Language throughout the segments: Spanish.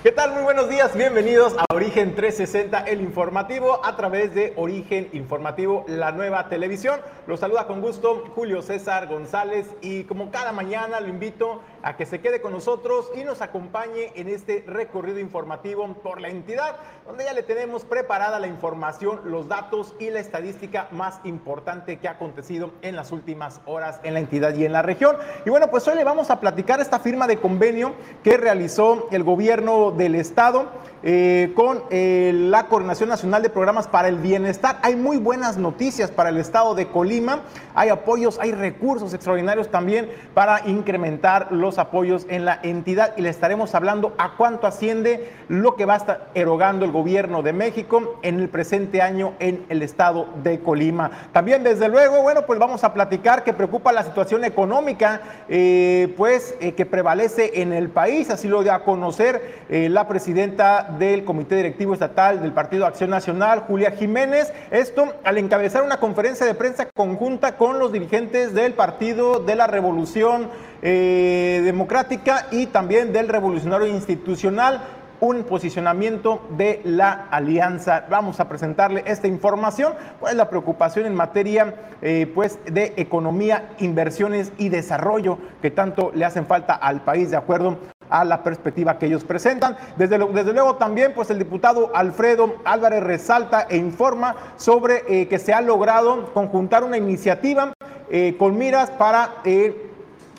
¿Qué tal? Muy buenos días, bienvenidos a Origen 360, el informativo a través de Origen Informativo, la nueva televisión. Los saluda con gusto Julio César González y como cada mañana lo invito a que se quede con nosotros y nos acompañe en este recorrido informativo por la entidad, donde ya le tenemos preparada la información, los datos y la estadística más importante que ha acontecido en las últimas horas en la entidad y en la región. Y bueno, pues hoy le vamos a platicar esta firma de convenio que realizó el gobierno del Estado eh, con eh, la Coordinación Nacional de Programas para el Bienestar. Hay muy buenas noticias para el Estado de Colima. Hay apoyos, hay recursos extraordinarios también para incrementar los apoyos en la entidad y le estaremos hablando a cuánto asciende lo que va a estar erogando el gobierno de México en el presente año en el Estado de Colima. También, desde luego, bueno, pues vamos a platicar que preocupa la situación económica, eh, pues que prevalece en el país. Así lo dio a conocer la presidenta del Comité Directivo Estatal del Partido Acción Nacional, Julia Jiménez. Esto al encabezar una conferencia de prensa conjunta con los dirigentes del Partido de la Revolución eh, Democrática y también del Revolucionario Institucional un posicionamiento de la alianza. Vamos a presentarle esta información, cuál es la preocupación en materia eh, pues, de economía, inversiones y desarrollo que tanto le hacen falta al país de acuerdo a la perspectiva que ellos presentan. Desde, desde luego también, pues el diputado Alfredo Álvarez resalta e informa sobre eh, que se ha logrado conjuntar una iniciativa eh, con miras para eh,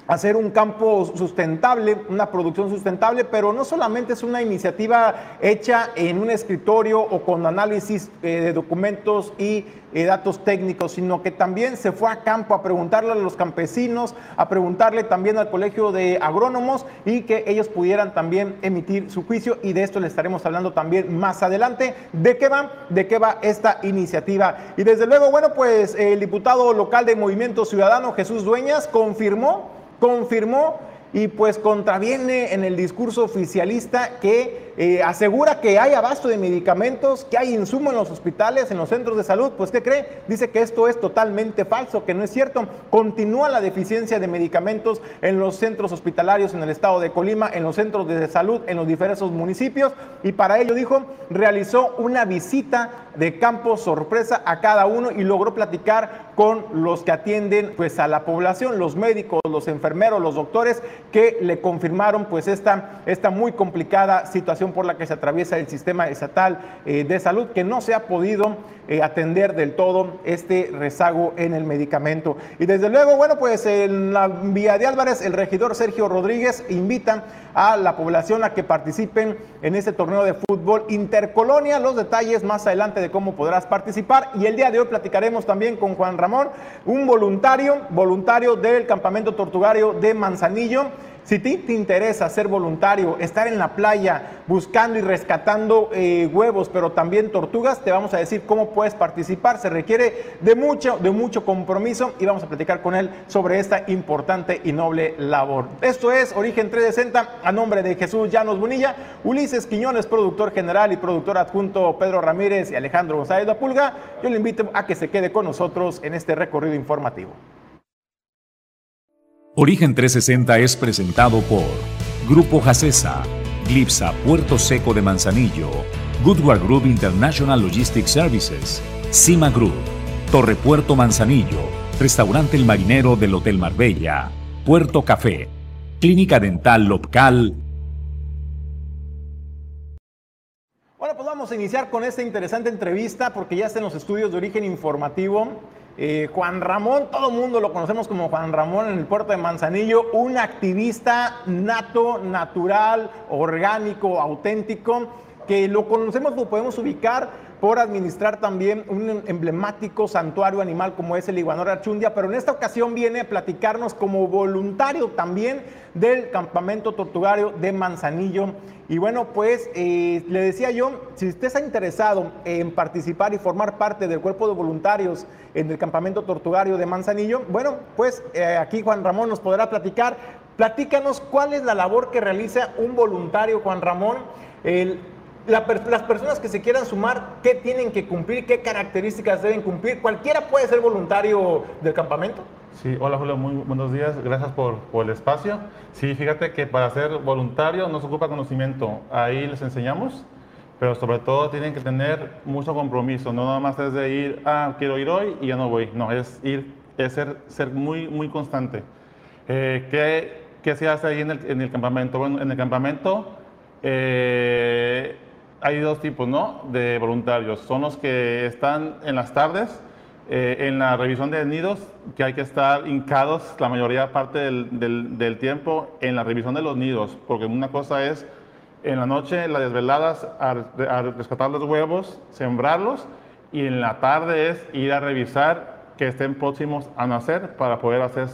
hacer un campo sustentable, una producción sustentable, pero no solamente es una iniciativa hecha en un escritorio o con análisis eh, de documentos y eh, datos técnicos, sino que también se fue a campo a preguntarle a los campesinos, a preguntarle también al colegio de agrónomos y que ellos pudieran también emitir su juicio y de esto le estaremos hablando también más adelante. ¿De qué va? ¿De qué va esta iniciativa? Y desde luego, bueno, pues el diputado local de Movimiento Ciudadano, Jesús Dueñas, confirmó confirmó y pues contraviene en el discurso oficialista que asegura que hay abasto de medicamentos, que hay insumo en los hospitales, en los centros de salud. Pues ¿qué cree? Dice que esto es totalmente falso, que no es cierto. Continúa la deficiencia de medicamentos en los centros hospitalarios en el estado de Colima, en los centros de salud, en los diversos municipios. Y para ello, dijo, realizó una visita de campo sorpresa a cada uno y logró platicar con los que atienden pues a la población, los médicos, los enfermeros, los doctores que le confirmaron pues esta, esta muy complicada situación por la que se atraviesa el sistema estatal eh, de salud, que no se ha podido eh, atender del todo este rezago en el medicamento. Y desde luego, bueno, pues en la vía de Álvarez, el regidor Sergio Rodríguez invita a la población a que participen en este torneo de fútbol intercolonia. Los detalles más adelante de cómo podrás participar. Y el día de hoy platicaremos también con Juan Ramón, un voluntario, voluntario del campamento tortugario de Manzanillo si te, te interesa ser voluntario, estar en la playa buscando y rescatando eh, huevos, pero también tortugas, te vamos a decir cómo puedes participar. Se requiere de mucho, de mucho compromiso y vamos a platicar con él sobre esta importante y noble labor. Esto es Origen 360 a nombre de Jesús Llanos Bonilla, Ulises Quiñones, productor general y productor adjunto Pedro Ramírez y Alejandro González de Pulga. Yo le invito a que se quede con nosotros en este recorrido informativo. Origen 360 es presentado por Grupo Jacesa, Glipsa Puerto Seco de Manzanillo, Goodward Group International Logistics Services, Cima Group, Torre Puerto Manzanillo, Restaurante El Marinero del Hotel Marbella, Puerto Café, Clínica Dental Local. Bueno, pues vamos a iniciar con esta interesante entrevista porque ya está los estudios de origen informativo eh, Juan Ramón, todo el mundo lo conocemos como Juan Ramón en el puerto de Manzanillo, un activista nato, natural, orgánico, auténtico, que lo conocemos, lo podemos ubicar por administrar también un emblemático santuario animal como es el iguanor archundia, pero en esta ocasión viene a platicarnos como voluntario también del campamento tortugario de Manzanillo. Y bueno, pues eh, le decía yo, si usted está interesado en participar y formar parte del cuerpo de voluntarios en el campamento tortugario de Manzanillo, bueno, pues eh, aquí Juan Ramón nos podrá platicar. Platícanos cuál es la labor que realiza un voluntario, Juan Ramón. Las personas que se quieran sumar, ¿qué tienen que cumplir? ¿Qué características deben cumplir? ¿Cualquiera puede ser voluntario del campamento? Sí, hola Julio, muy buenos días, gracias por, el espacio. Sí, fíjate que para ser voluntario no se ocupa conocimiento, ahí les enseñamos, pero sobre todo tienen que tener mucho compromiso, no nada más es de ir, ah, quiero ir hoy y ya no voy, no, es ir, es ser, ser muy, muy constante. Eh, ¿qué, ¿qué, se hace ahí en el, en el campamento? Bueno, en el campamento eh, hay dos tipos, ¿no? De voluntarios, son los que están en las tardes, eh, en la revisión de nidos, que hay que estar hincados la mayoría parte del, del, tiempo en la revisión de los nidos, porque una cosa es en la noche, las desveladas, a, rescatar los huevos, sembrarlos, y en la tarde es ir a revisar que estén próximos a nacer para poder hacer,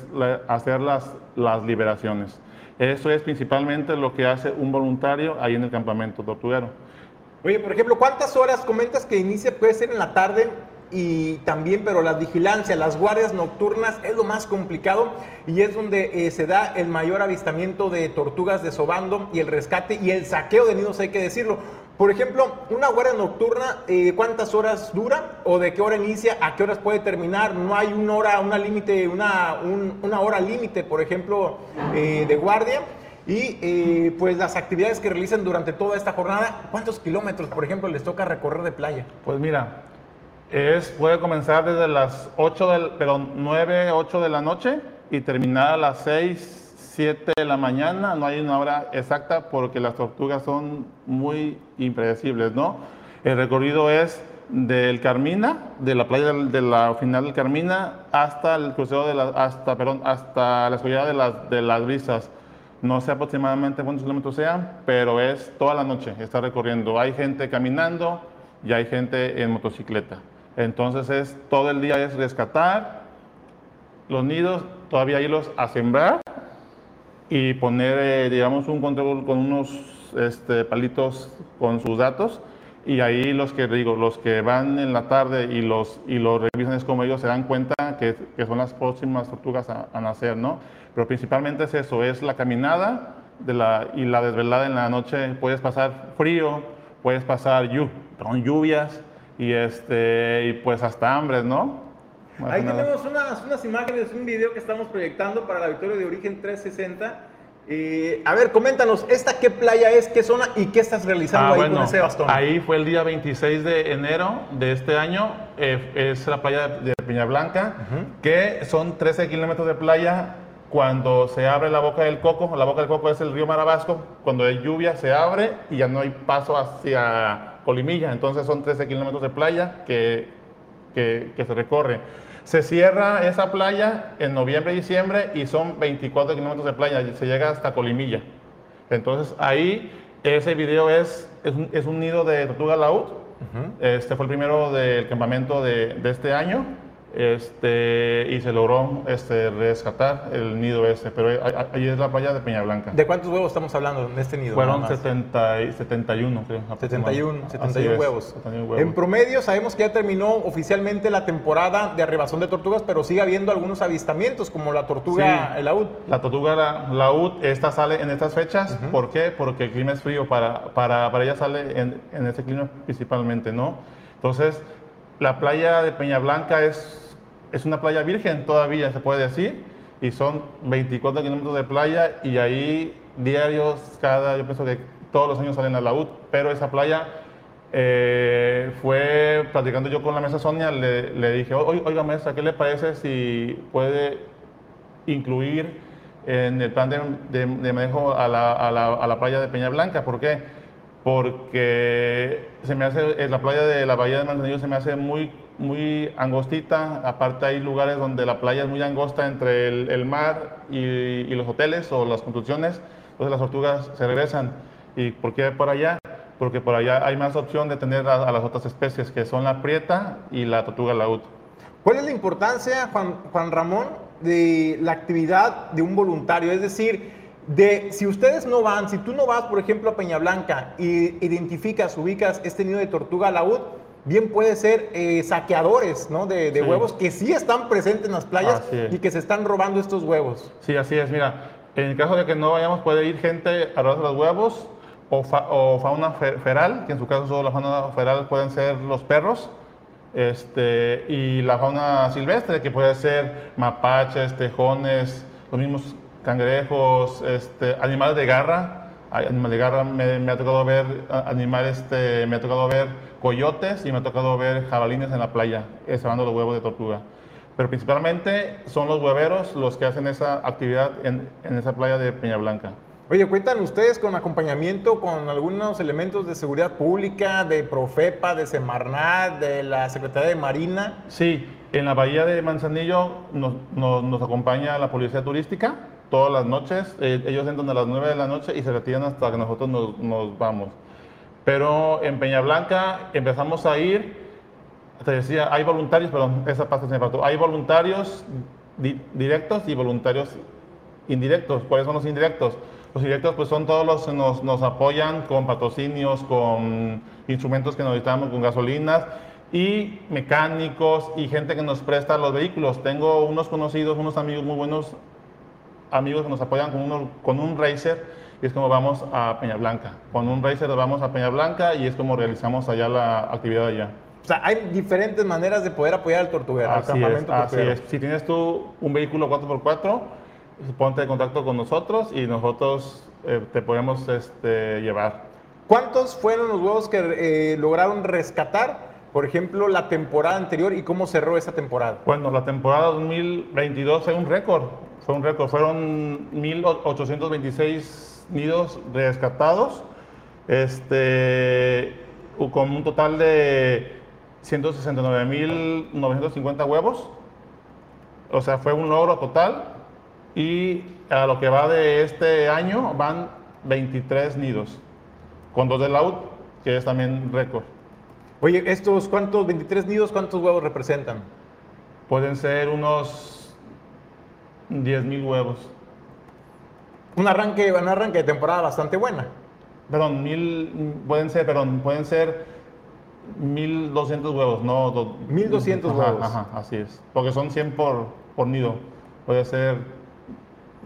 hacer las, las liberaciones. Eso es principalmente lo que hace un voluntario ahí en el campamento tortuguero. Oye, por ejemplo, ¿cuántas horas comentas que inicia? Puede ser en la tarde y también, pero la vigilancia, las guardias nocturnas es lo más complicado y es donde eh, se da el mayor avistamiento de tortugas de sobando y el rescate y el saqueo de nidos, hay que decirlo. Por ejemplo, una guardia nocturna, eh, ¿cuántas horas dura o de qué hora inicia, a qué horas puede terminar? No hay una hora, una límite, una, una hora límite, por ejemplo, eh, de guardia. Y pues las actividades que realizan durante toda esta jornada, ¿cuántos kilómetros, por ejemplo, les toca recorrer de playa? Pues mira, es, puede comenzar desde las 8 del, pero 9, 8 de la noche y terminar a las 6, 7 de la mañana. No hay una hora exacta porque las tortugas son muy impredecibles, ¿no? El recorrido es del Carmina, de la playa de la final del Carmina, hasta el crucero de la, hasta, perdón, hasta la escuela de las, de las brisas. No sé aproximadamente cuántos kilómetros sean, pero es toda la noche, está recorriendo. Hay gente caminando y hay gente en motocicleta. Entonces es todo el día es rescatar los nidos, todavía irlos a sembrar y poner, eh, digamos, un control con unos este, palitos con sus datos. Y ahí los que digo, los que van en la tarde y los, y los revisan es como ellos se dan cuenta que, que son las próximas tortugas a, nacer, ¿no? Pero principalmente es eso, es la caminada de la, y la desvelada en la noche. Puedes pasar frío, puedes pasar con lluvias, y, este, y pues hasta hambre, ¿no? Ahí tenemos unas, unas, imágenes, un video que estamos proyectando para la victoria de Origen 360. Eh, a ver, coméntanos, ¿esta qué playa es, qué zona y qué estás realizando ah, ahí con ese bastón? Ahí fue el día 26 de enero de este año, eh, es la playa de Piña Blanca, que son 13 kilómetros de playa cuando se abre la boca del coco, la boca del coco es el río Marabasco, cuando hay lluvia se abre y ya no hay paso hacia Colimilla, entonces son 13 kilómetros de playa que, que, se recorre. Se cierra esa playa en noviembre y diciembre y son 24 kilómetros de playa, y se llega hasta Colimilla. Entonces ahí ese video es, es, un, nido de tortuga laúd. Este fue el primero del campamento de, de este año este, y se logró este, rescatar el nido ese, pero ahí es la playa de Peña Blanca. ¿De cuántos huevos estamos hablando en este nido? Fueron 70, 71, creo. 71, 71 huevos. En promedio sabemos que ya terminó oficialmente la temporada de arribación de tortugas, pero sigue habiendo algunos avistamientos, como la tortuga laúd. La tortuga laúd, esta sale en estas fechas. ¿Por qué? Porque el clima es frío, para, para, para ella sale en, en este clima principalmente, ¿no? Entonces, la playa de Peña Blanca es es una playa virgen todavía, se puede decir, y son 24 kilómetros de playa y ahí diarios, cada, yo pienso que todos los años salen a la UT, pero esa playa eh, fue platicando yo con la mesa Sonia, le, le dije, oiga mesa, ¿qué le parece si puede incluir en el plan de, manejo a la, a, la, a la, playa de Peña Blanca? ¿Por qué? Porque se me hace, la playa de la Bahía de Manzanillo se me hace muy muy angostita, aparte hay lugares donde la playa es muy angosta entre el, mar y, los hoteles o las construcciones, entonces las tortugas se regresan. ¿Y por qué por allá? Porque por allá hay más opción de tener a, las otras especies, que son la prieta y la tortuga laúd. ¿Cuál es la importancia, Juan, Juan Ramón, de la actividad de un voluntario? Es decir, de si ustedes no van, si tú no vas, por ejemplo, a Peña Blanca y identificas, ubicas este nido de tortuga laúd, bien puede ser eh, saqueadores ¿no? de, huevos que sí están presentes en las playas y que se están robando estos huevos. Sí, así es. Mira, en el caso de que no vayamos, puede ir gente a robar los huevos o, fauna feral, que en su caso solo la fauna feral pueden ser los perros. Este, y la fauna silvestre, que puede ser mapaches, tejones, los mismos cangrejos, este, animales de garra. De garra, me, ha tocado ver animales, este, me ha tocado ver coyotes y me ha tocado ver jabalines en la playa, cebando los huevos de tortuga. Pero principalmente son los hueveros los que hacen esa actividad en, en esa playa de Peña Blanca. Oye, ¿cuentan ustedes con acompañamiento con algunos elementos de seguridad pública, de Profepa, de Semarnat, de la Secretaría de Marina? Sí, en la bahía de Manzanillo nos, nos, acompaña la policía turística todas las noches. Eh, ellos entran a las 9 de la noche y se retiran hasta que nosotros nos, nos vamos. Pero en Peña Blanca empezamos a ir, te decía, hay voluntarios, perdón, esa parte se me faltó, hay voluntarios directos y voluntarios indirectos. ¿Cuáles son los indirectos? Los directos pues son todos los que nos, nos apoyan con patrocinios, con instrumentos que necesitamos, con gasolinas y mecánicos y gente que nos presta los vehículos. Tengo unos conocidos, unos amigos muy buenos, amigos que nos apoyan con, uno, con un racer y es como vamos a Peña Blanca. Con un racer vamos a Peña Blanca y es como realizamos allá la actividad allá. O sea, hay diferentes maneras de poder apoyar al tortuguero. Así, es, así es. Si tienes tú un vehículo 4x4, ponte en contacto con nosotros y nosotros eh, te podemos este, llevar. ¿Cuántos fueron los huevos que eh, lograron rescatar, por ejemplo, la temporada anterior y cómo cerró esa temporada? Bueno, la temporada 2022 fue un récord, fue un récord, fueron 1.826 nidos rescatados, este, con un total de 169.950 huevos, o sea, fue un logro total y a lo que va de este año van 23 nidos, con dos de laúd, que es también récord. Oye, ¿estos cuántos, 23 nidos, cuántos huevos representan? Pueden ser unos 10 mil huevos. Un arranque, un arranque de temporada bastante buena. Perdón, mil, pueden ser, perdón, pueden ser 1200 huevos, no. 1200 huevos. Ajá, así es. Porque son 100 por, por nido. Puede ser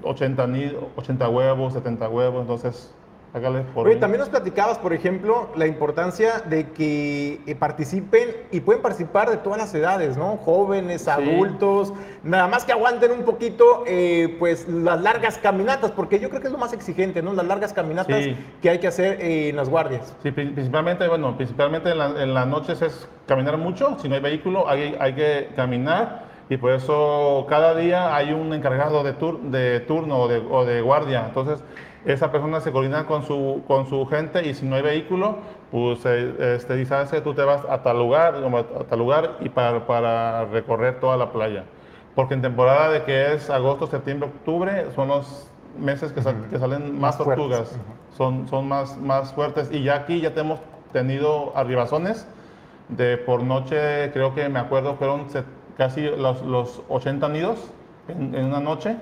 80, 80 huevos, 70 huevos, entonces hágale por Oye, también nos platicabas, por ejemplo, la importancia de que eh, participen y pueden participar de todas las edades, ¿no? Jóvenes, adultos, nada más que aguanten un poquito, eh, pues, las largas caminatas, porque yo creo que es lo más exigente, ¿no? Las largas caminatas que hay que hacer en las guardias. Sí, principalmente, bueno, principalmente en, las noches es caminar mucho, si no hay vehículo hay, hay que caminar y por eso cada día hay un encargado de, de turno o de, o de, guardia. Entonces, esa persona se coordina con su, con su gente y si no hay vehículo, pues eh, este, dice, ¿sabes que tú te vas a tal lugar, a tal lugar y para, para, recorrer toda la playa? Porque en temporada de que es agosto, septiembre, octubre, son los meses que, que salen más, tortugas, son, son más, más fuertes. Y ya aquí ya tenemos tenido arribazones de por noche, creo que me acuerdo, fueron casi los, los 80 nidos en, una noche.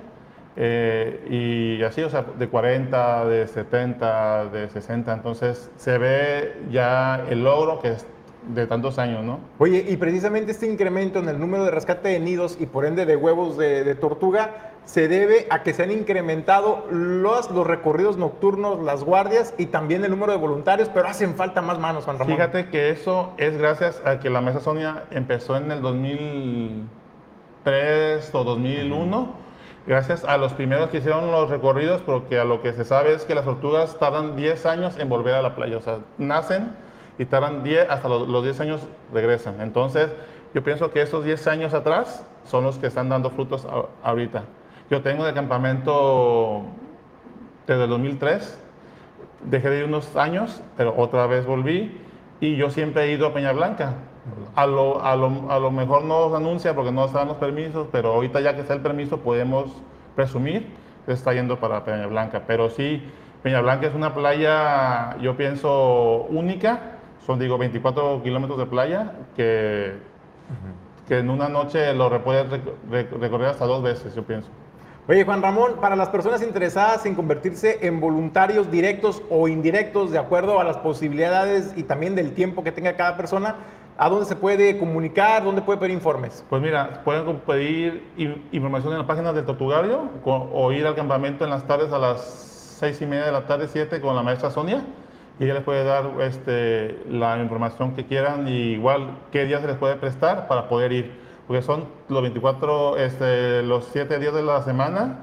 Eh, y así, o sea, de 40, de 70, de 60. Entonces se ve ya el logro que es de tantos años, ¿no? Oye, y precisamente este incremento en el número de rescate de nidos y por ende de huevos de, tortuga se debe a que se han incrementado los, los recorridos nocturnos, las guardias y también el número de voluntarios, pero hacen falta más manos, Juan Ramón. Fíjate que eso es gracias a que la Mesa Sonia empezó en el 2003 o 2001 gracias a los primeros que hicieron los recorridos, porque a lo que se sabe es que las tortugas tardan 10 años en volver a la playa, o sea, nacen y tardan 10, hasta los, 10 años regresan. Entonces, yo pienso que esos 10 años atrás son los que están dando frutos ahorita. Yo tengo de campamento desde el 2003, dejé de ir unos años, pero otra vez volví y yo siempre he ido a Peña Blanca. A lo, a lo, a lo mejor no se anuncia porque no están los permisos, pero ahorita ya que está el permiso podemos presumir que está yendo para Peña Blanca. Pero sí, Peña Blanca es una playa, yo pienso, única son, digo, 24 kilómetros de playa que, que en una noche lo puedes recorrer hasta dos veces, yo pienso. Oye, Juan Ramón, para las personas interesadas en convertirse en voluntarios directos o indirectos, de acuerdo a las posibilidades y también del tiempo que tenga cada persona, ¿a dónde se puede comunicar? ¿Dónde puede pedir informes? Pues mira, pueden pedir información en la página del Tortugario o ir al campamento en las tardes a las seis y media de la tarde, siete, con la maestra Sonia y ella les puede dar este, la información que quieran y igual qué día se les puede prestar para poder ir, porque son los 24, este, los 7 días de la semana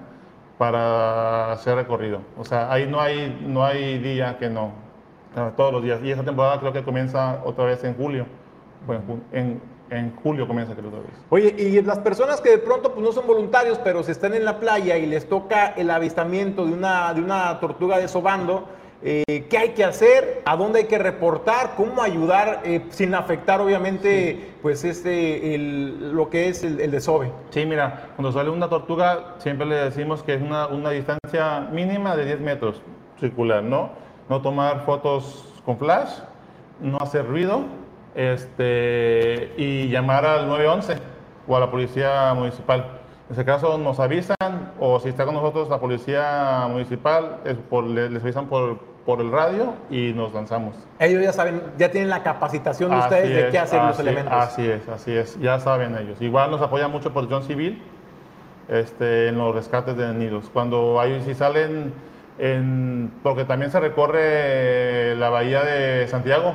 para hacer recorrido. O sea, ahí no hay, no hay día que no, todos los días. Y esa temporada creo que comienza otra vez en julio. Bueno, en, en julio comienza creo vez. Oye, y las personas que de pronto pues, no son voluntarios, pero se están en la playa y les toca el avistamiento de una, de una tortuga desobando, eh, ¿qué hay que hacer? ¿A dónde hay que reportar? ¿Cómo ayudar eh, sin afectar obviamente pues este, el, lo que es el, el, desove? Sí, mira, cuando sale una tortuga siempre le decimos que es una, una distancia mínima de 10 metros circular, ¿no? No tomar fotos con flash, no hacer ruido este, y llamar al 911 o a la policía municipal. En ese caso nos avisan o si está con nosotros la policía municipal, es por, les avisan por, por el radio y nos lanzamos. Ellos ya saben, ya tienen la capacitación de ustedes de qué hacer los elementos. Así es, así es, ya saben ellos. Igual nos apoyan mucho Protección Civil este, en los rescates de nidos. Cuando hay, si salen, en, porque también se recorre la bahía de Santiago,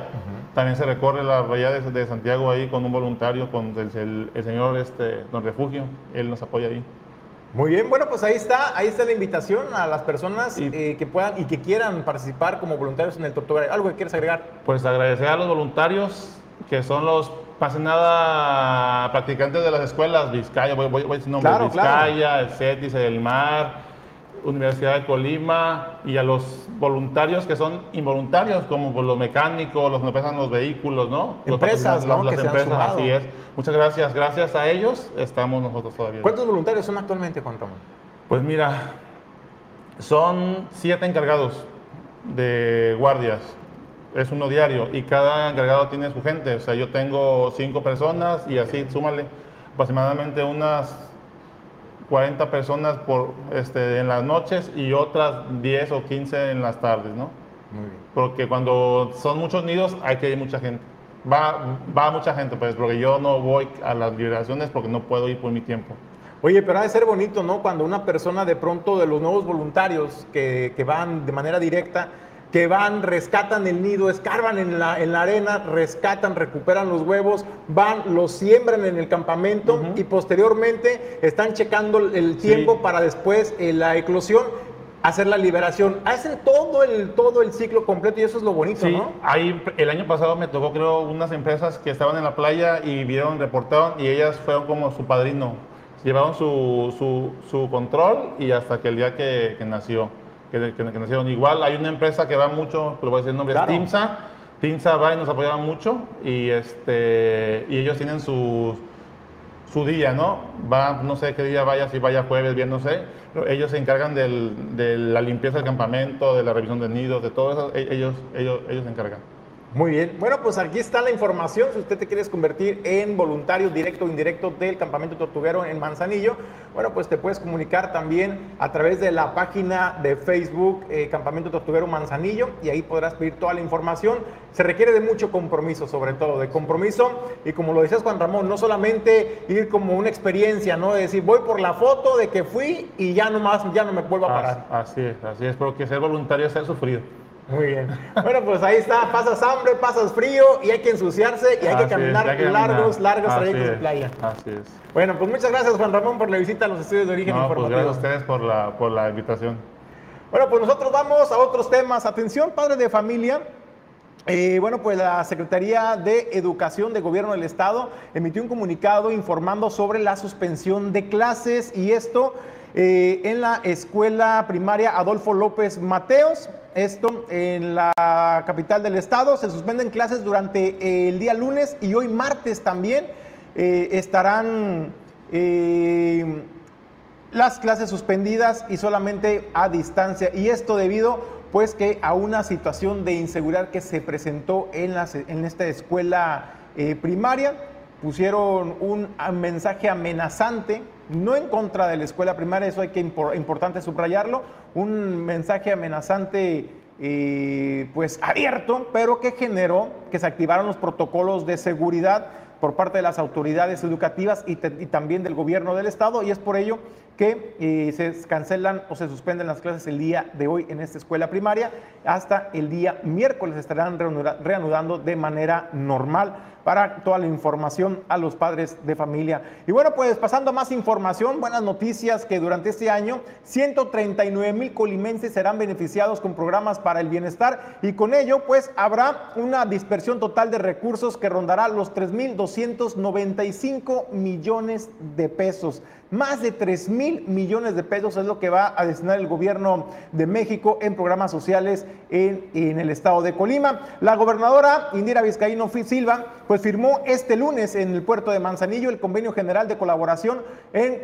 también se recorre la bahía de, de, Santiago ahí con un voluntario, con el, el, el señor este, Don Refugio, él nos apoya ahí. Muy bien, bueno, pues ahí está, ahí está la invitación a las personas y, eh, que puedan y que quieran participar como voluntarios en el Tortuga. ¿Algo que quieres agregar? Pues agradecer a los voluntarios que son los pase nada practicantes de las escuelas, Vizcaya, voy, voy, voy a decir nombres, claro, Vizcaya, claro. el CETIS, el MAR, Universidad de Colima y a los voluntarios que son involuntarios, como los mecánicos, los que pesan los vehículos, ¿no? Empresas, los, ¿no? las, empresas, así es. Muchas gracias. Gracias a ellos estamos nosotros todavía. ¿Cuántos voluntarios son actualmente, Juan? Pues mira, son siete encargados de guardias. Es uno diario y cada encargado tiene su gente. O sea, yo tengo cinco personas y así, súmale aproximadamente unas 40 personas por, este, en las noches y otras 10 o 15 en las tardes, ¿no? Muy bien. Porque cuando son muchos nidos hay que ir mucha gente. Va, va mucha gente, pues, porque yo no voy a las liberaciones porque no puedo ir por mi tiempo. Oye, pero ha de ser bonito, ¿no? Cuando una persona de pronto de los nuevos voluntarios que, que van de manera directa, que van, rescatan el nido, escarban en la, en la arena, rescatan, recuperan los huevos, van, los siembran en el campamento uh -huh. y posteriormente están checando el tiempo sí. para después eh, la eclosión hacer la liberación. Hacen todo el, todo el ciclo completo y eso es lo bonito, sí, ¿no? Ahí, el año pasado me tocó, creo, unas empresas que estaban en la playa y vieron, reportaron y ellas fueron como su padrino. Llevaron su, su, su control y hasta que el día que, que nació que, que, que, nacieron. Igual hay una empresa que va mucho, pero voy a decir el nombre, claro. es TIMSA. TIMSA va y nos apoyaban mucho y, este, y ellos tienen su, su día, ¿no? Va, no sé qué día vaya, si vaya jueves, bien, no sé. Pero ellos se encargan del, de la limpieza del campamento, de la revisión de nidos, de todo eso, ellos, ellos, ellos se encargan. Muy bien. Bueno, pues aquí está la información. Si usted te quiere convertir en voluntario directo o indirecto del campamento tortuguero en Manzanillo, bueno, pues te puedes comunicar también a través de la página de Facebook eh, Campamento Tortuguero Manzanillo y ahí podrás pedir toda la información. Se requiere de mucho compromiso, sobre todo, de compromiso. Y como lo decías Juan Ramón, no solamente ir como una experiencia, ¿no? De decir, voy por la foto de que fui y ya no más, ya no me vuelvo a parar. Así es, así es, porque ser voluntario es ser sufrido. Muy bien. Bueno, pues ahí está, pasas hambre, pasas frío y hay que ensuciarse y hay que caminar es, hay que largos, caminar. largos Así trayectos de playa. Así es. Bueno, pues muchas gracias Juan Ramón por la visita a los estudios de origen No, pues informativo. gracias a ustedes por la, por la invitación. Bueno, pues nosotros vamos a otros temas. Atención, padres de familia. Eh, bueno, pues la Secretaría de Educación de Gobierno del Estado emitió un comunicado informando sobre la suspensión de clases y esto eh, en la escuela primaria Adolfo López Mateos. Esto en la capital del estado. Se suspenden clases durante el día lunes y hoy martes también eh, estarán eh, las clases suspendidas y solamente a distancia. Y esto debido pues que a una situación de inseguridad que se presentó en, la, en esta escuela eh, primaria. Pusieron un mensaje amenazante, no en contra de la escuela primaria, eso hay que impor, importante subrayarlo, un mensaje amenazante eh, pues abierto, pero que generó que se activaron los protocolos de seguridad por parte de las autoridades educativas y también del gobierno del estado y es por ello que eh, se cancelan o se suspenden las clases el día de hoy en esta escuela primaria. Hasta el día miércoles estarán reanudando de manera normal para toda la información a los padres de familia. Y bueno, pues pasando a más información, buenas noticias que durante este año 139 mil colimenses serán beneficiados con programas para el bienestar y con ello pues habrá una dispersión total de recursos que rondará los 3.295 millones de pesos. Más de 3 mil millones de pesos es lo que va a destinar el gobierno de México en programas sociales en, en el estado de Colima. La gobernadora Indira Vizcaíno Silva pues firmó este lunes en el puerto de Manzanillo el convenio general de colaboración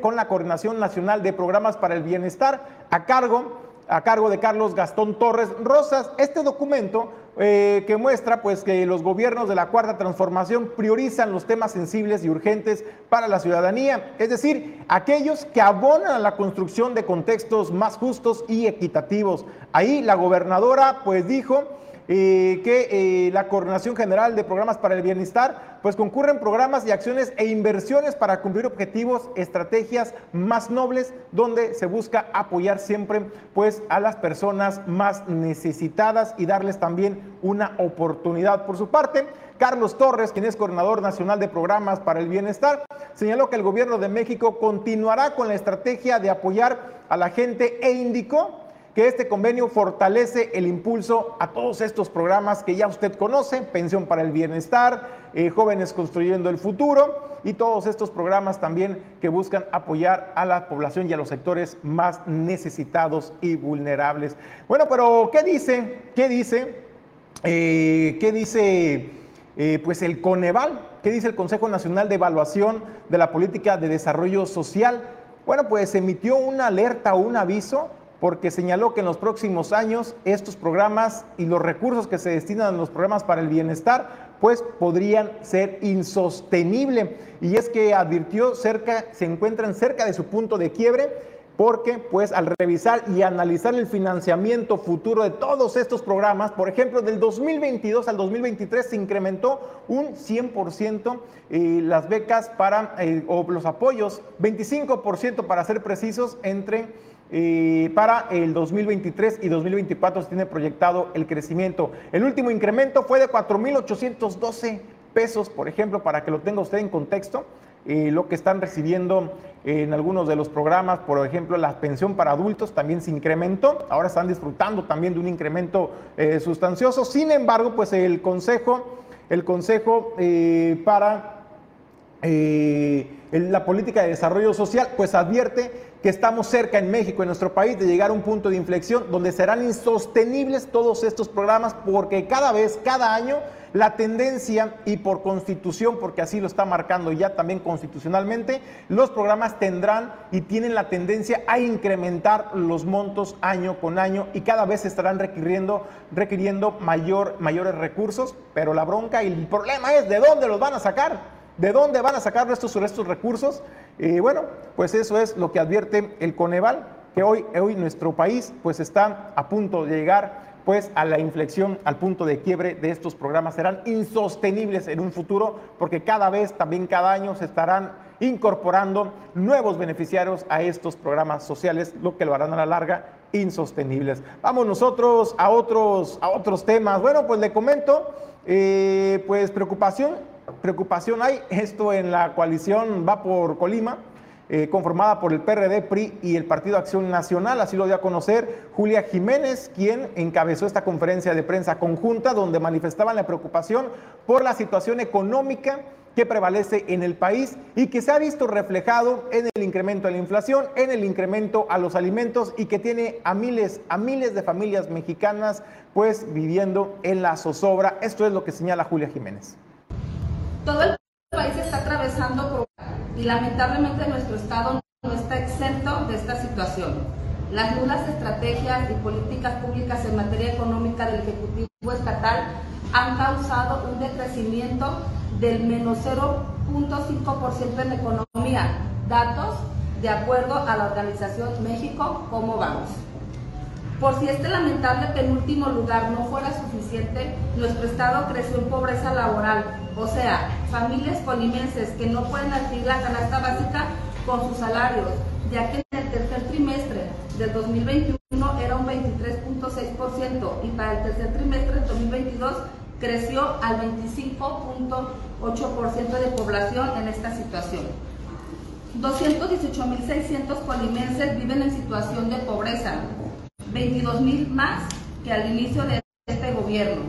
con la Coordinación Nacional de Programas para el Bienestar a cargo a cargo de Carlos Gastón Torres Rosas. Este documento eh, que muestra pues que los gobiernos de la Cuarta Transformación priorizan los temas sensibles y urgentes para la ciudadanía, es decir, aquellos que abonan a la construcción de contextos más justos y equitativos. Ahí la gobernadora pues dijo eh, que la Coordinación General de Programas para el Bienestar, pues concurren programas y acciones e inversiones para cumplir objetivos, estrategias más nobles, donde se busca apoyar siempre pues a las personas más necesitadas y darles también una oportunidad. Por su parte, Carlos Torres, quien es coordinador nacional de programas para el bienestar, señaló que el gobierno de México continuará con la estrategia de apoyar a la gente e indicó que este convenio fortalece el impulso a todos estos programas que ya usted conoce, Pensión para el Bienestar, eh, Jóvenes Construyendo el Futuro y todos estos programas también que buscan apoyar a la población y a los sectores más necesitados y vulnerables. Bueno, pero ¿qué dice? ¿Qué dice? Eh, ¿Qué dice? Eh, pues el Coneval, ¿qué dice el Consejo Nacional de Evaluación de la Política de Desarrollo Social? Bueno, pues emitió una alerta un aviso porque señaló que en los próximos años estos programas y los recursos que se destinan a los programas para el bienestar pues podrían ser insostenibles. Y es que advirtió cerca, se encuentran cerca de su punto de quiebre porque pues al revisar y analizar el financiamiento futuro de todos estos programas, por ejemplo, del 2022 al 2023 se incrementó un 100% eh, las becas para, eh, o los apoyos, 25% para ser precisos, entre para el 2023 y 2024 se tiene proyectado el crecimiento. El último incremento fue de 4.812 pesos, por ejemplo, para que lo tenga usted en contexto. Eh, lo que están recibiendo en algunos de los programas, por ejemplo, la pensión para adultos también se incrementó. Ahora están disfrutando también de un incremento eh, sustancioso. Sin embargo, pues el Consejo, el consejo eh, para la política de desarrollo social, pues advierte que estamos cerca en México, en nuestro país, de llegar a un punto de inflexión donde serán insostenibles todos estos programas porque cada vez, cada año, la tendencia y por constitución, porque así lo está marcando ya también constitucionalmente, los programas tendrán y tienen la tendencia a incrementar los montos año con año y cada vez estarán requiriendo, requiriendo mayor, mayores recursos, pero la bronca y el problema es de dónde los van a sacar. ¿De dónde van a sacar estos, estos recursos? Y bueno, pues eso es lo que advierte el Coneval, que hoy, hoy nuestro país pues está a punto de llegar pues a la inflexión, al punto de quiebre de estos programas. Serán insostenibles en un futuro porque cada vez, también cada año se estarán incorporando nuevos beneficiarios a estos programas sociales, lo que lo harán a la larga insostenibles. Vamos nosotros a otros, a otros temas. Bueno, pues le comento, eh, pues preocupación preocupación hay. Esto en la coalición va por Colima, eh, conformada por el PRD, PRI y el Partido Acción Nacional. Así lo dio a conocer Julia Jiménez, quien encabezó esta conferencia de prensa conjunta donde manifestaban la preocupación por la situación económica que prevalece en el país y que se ha visto reflejado en el incremento de la inflación, en el incremento a los alimentos y que tiene a miles, a miles de familias mexicanas pues viviendo en la zozobra. Esto es lo que señala Julia Jiménez. Todo el país está atravesando por y lamentablemente nuestro Estado no está exento de esta situación. Las nulas estrategias y políticas públicas en materia económica del Ejecutivo Estatal han causado un decrecimiento del menos 0.5% en economía, datos de acuerdo a la organización México, ¿cómo vamos? Por si este lamentable penúltimo lugar no fuera suficiente, nuestro Estado creció en pobreza laboral, o sea, familias colimenses que no pueden adquirir la canasta básica con sus salarios, ya que el tercer trimestre del 2021 era un 23.6% y para el tercer trimestre del 2022 creció al 25.8% de población en esta situación. 218.600 colimenses viven en situación de pobreza, 22.000 más que al inicio de este gobierno.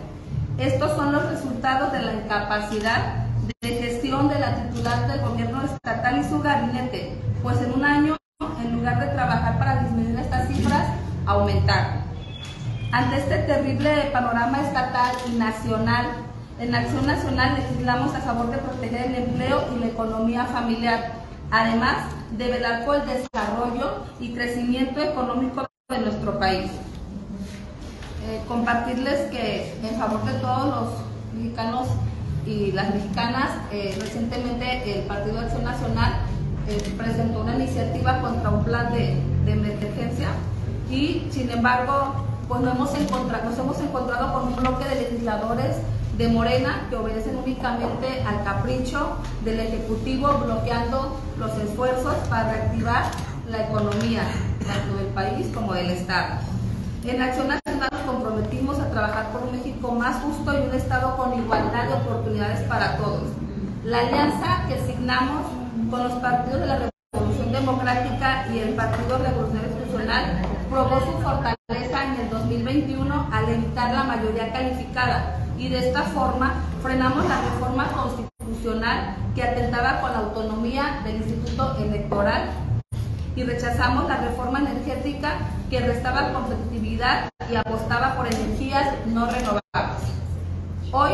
Estos son los resultados de la incapacidad de gestión de la titular del gobierno estatal y su gabinete, pues en un año, en lugar de trabajar para disminuir estas cifras, aumentar. Ante este terrible panorama estatal y nacional, en Acción Nacional legislamos a favor de proteger el empleo y la economía familiar, además de velar por el desarrollo y crecimiento económico de nuestro país. Eh, compartirles que en favor de todos los mexicanos y las mexicanas, eh, recientemente el Partido Acción Nacional eh, presentó una iniciativa contra un plan de, de emergencia y sin embargo pues nos hemos, encontrado, nos hemos encontrado con un bloque de legisladores de Morena que obedecen únicamente al capricho del Ejecutivo bloqueando los esfuerzos para reactivar la economía, tanto del país como del Estado. En Acción Nacional nos comprometimos a trabajar por un México más justo y un Estado con igualdad de oportunidades para todos. La alianza que signamos con los partidos de la Revolución Democrática y el Partido Revolucionario Institucional probó su fortaleza en el 2021 al evitar la mayoría calificada y de esta forma frenamos la reforma constitucional que atentaba con la autonomía del Instituto Electoral y rechazamos la reforma energética que restaba competitividad y apostaba por energías no renovables. Hoy,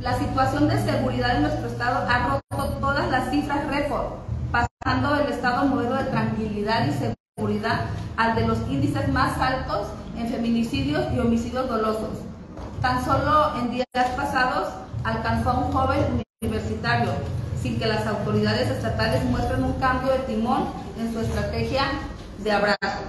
la situación de seguridad en nuestro estado ha roto todas las cifras récord, pasando del estado modelo de tranquilidad y seguridad al de los índices más altos en feminicidios y homicidios dolosos. Tan solo en días pasados alcanzó a un joven universitario, sin que las autoridades estatales muestren un cambio de timón en su estrategia de abrazo.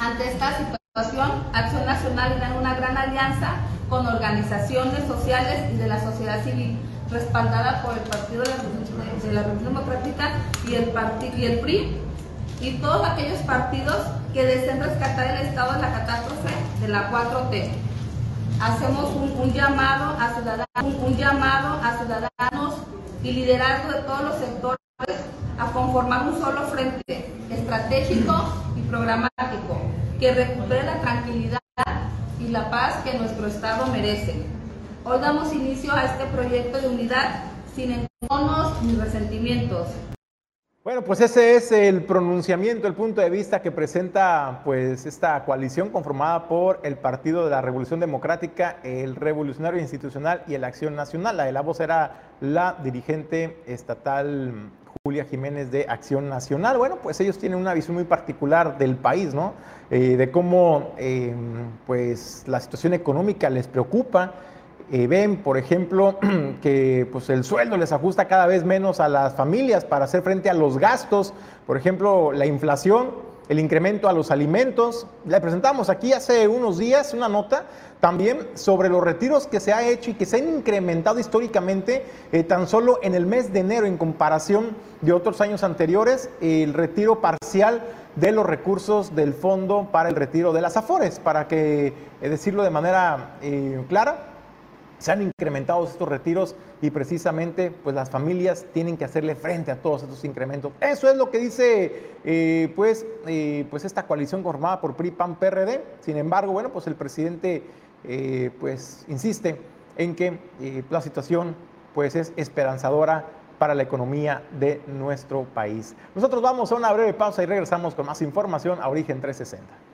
Ante esta situación, Acción Nacional era una gran alianza con organizaciones sociales y de la sociedad civil, respaldada por el Partido de la Revolución Democrática y el, y el PRI, y todos aquellos partidos que deseen rescatar el estado de la catástrofe de la 4T. Hacemos un, llamado a ciudadanos, un llamado a ciudadanos y liderazgo de todos los sectores a conformar un solo frente estratégico y programático que recupere la tranquilidad y la paz que nuestro Estado merece. Hoy damos inicio a este proyecto de unidad sin enconos ni resentimientos, bueno, pues ese es el pronunciamiento, el punto de vista que presenta pues esta coalición conformada por el Partido de la Revolución Democrática, el Revolucionario Institucional y el Acción Nacional. La de la voz era la dirigente estatal Julia Jiménez de Acción Nacional. Bueno, pues ellos tienen una visión muy particular del país, ¿no? Eh, de cómo em, pues la situación económica les preocupa eh, ven, por ejemplo, que pues, el sueldo les ajusta cada vez menos a las familias para hacer frente a los gastos, por ejemplo, la inflación, el incremento a los alimentos. Le presentamos aquí hace unos días una nota también sobre los retiros que se ha hecho y que se han incrementado históricamente eh, tan solo en el mes de enero en comparación de otros años anteriores, el retiro parcial de los recursos del fondo para el retiro de las afores, para que eh, decirlo de manera clara, se han incrementado estos retiros y precisamente pues las familias tienen que hacerle frente a todos estos incrementos. Eso es lo que dice eh, pues, eh, pues esta coalición formada por PRI, PAN, PRD. Sin embargo, bueno, pues el presidente eh, pues insiste en que la situación pues es esperanzadora para la economía de nuestro país. Nosotros vamos a una breve pausa y regresamos con más información a Origen 360.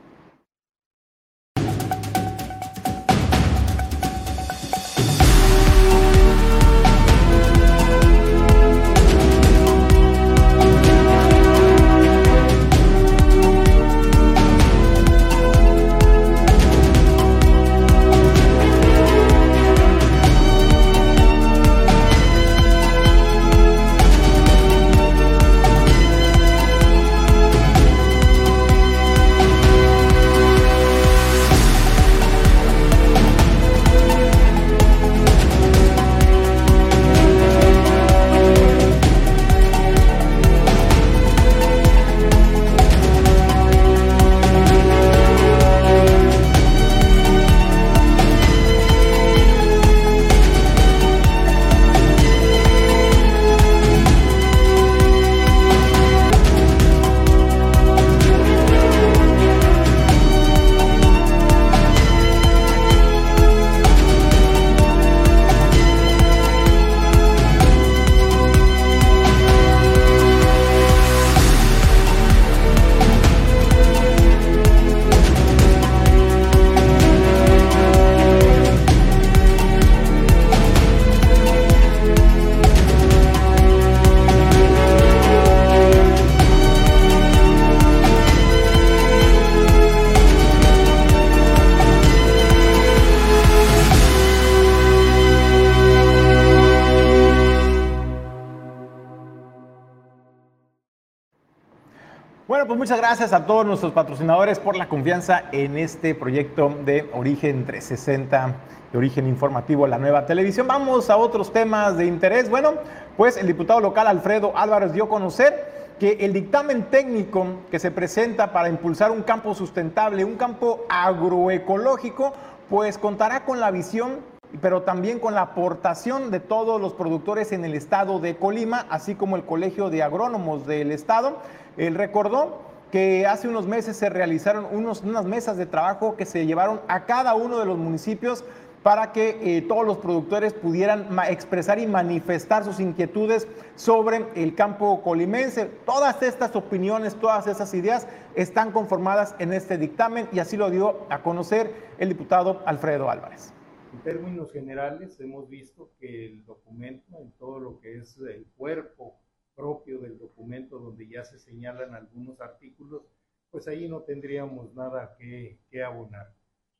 Bueno, pues muchas gracias a todos nuestros patrocinadores por la confianza en este proyecto de Origen 360, de Origen Informativo, la nueva televisión. Vamos a otros temas de interés. Bueno, pues el diputado local Alfredo Álvarez dio a conocer que el dictamen técnico que se presenta para impulsar un campo sustentable, un campo agroecológico, pues contará con la visión, pero también con la aportación de todos los productores en el estado de Colima, así como el Colegio de Agrónomos del estado. Él recordó que hace unos meses se realizaron unos, unas mesas de trabajo que se llevaron a cada uno de los municipios para que eh, todos los productores pudieran expresar y manifestar sus inquietudes sobre el campo colimense. Todas estas opiniones, todas esas ideas están conformadas en este dictamen y así lo dio a conocer el diputado Alfredo Álvarez. En términos generales, hemos visto que el documento, en todo lo que es el cuerpo propio del documento, donde ya se señalan algunos artículos, pues ahí no tendríamos nada que, que abonar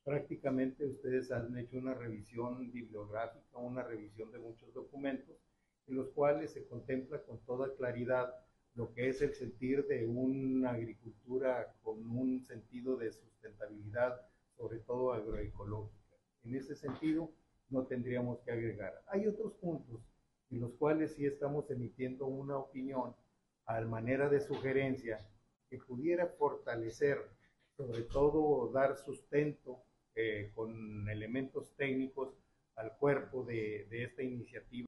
prácticamente ustedes han hecho una revisión bibliográfica, una revisión de muchos documentos, en los cuales se contempla con toda claridad lo que es el sentir de una agricultura con un sentido de sustentabilidad, sobre todo agroecológica. En ese sentido, no tendríamos que agregar. Hay otros puntos en los cuales sí estamos emitiendo una opinión a manera de sugerencia que pudiera fortalecer, sobre todo dar sustento eh, con elementos técnicos al cuerpo de, de esta iniciativa.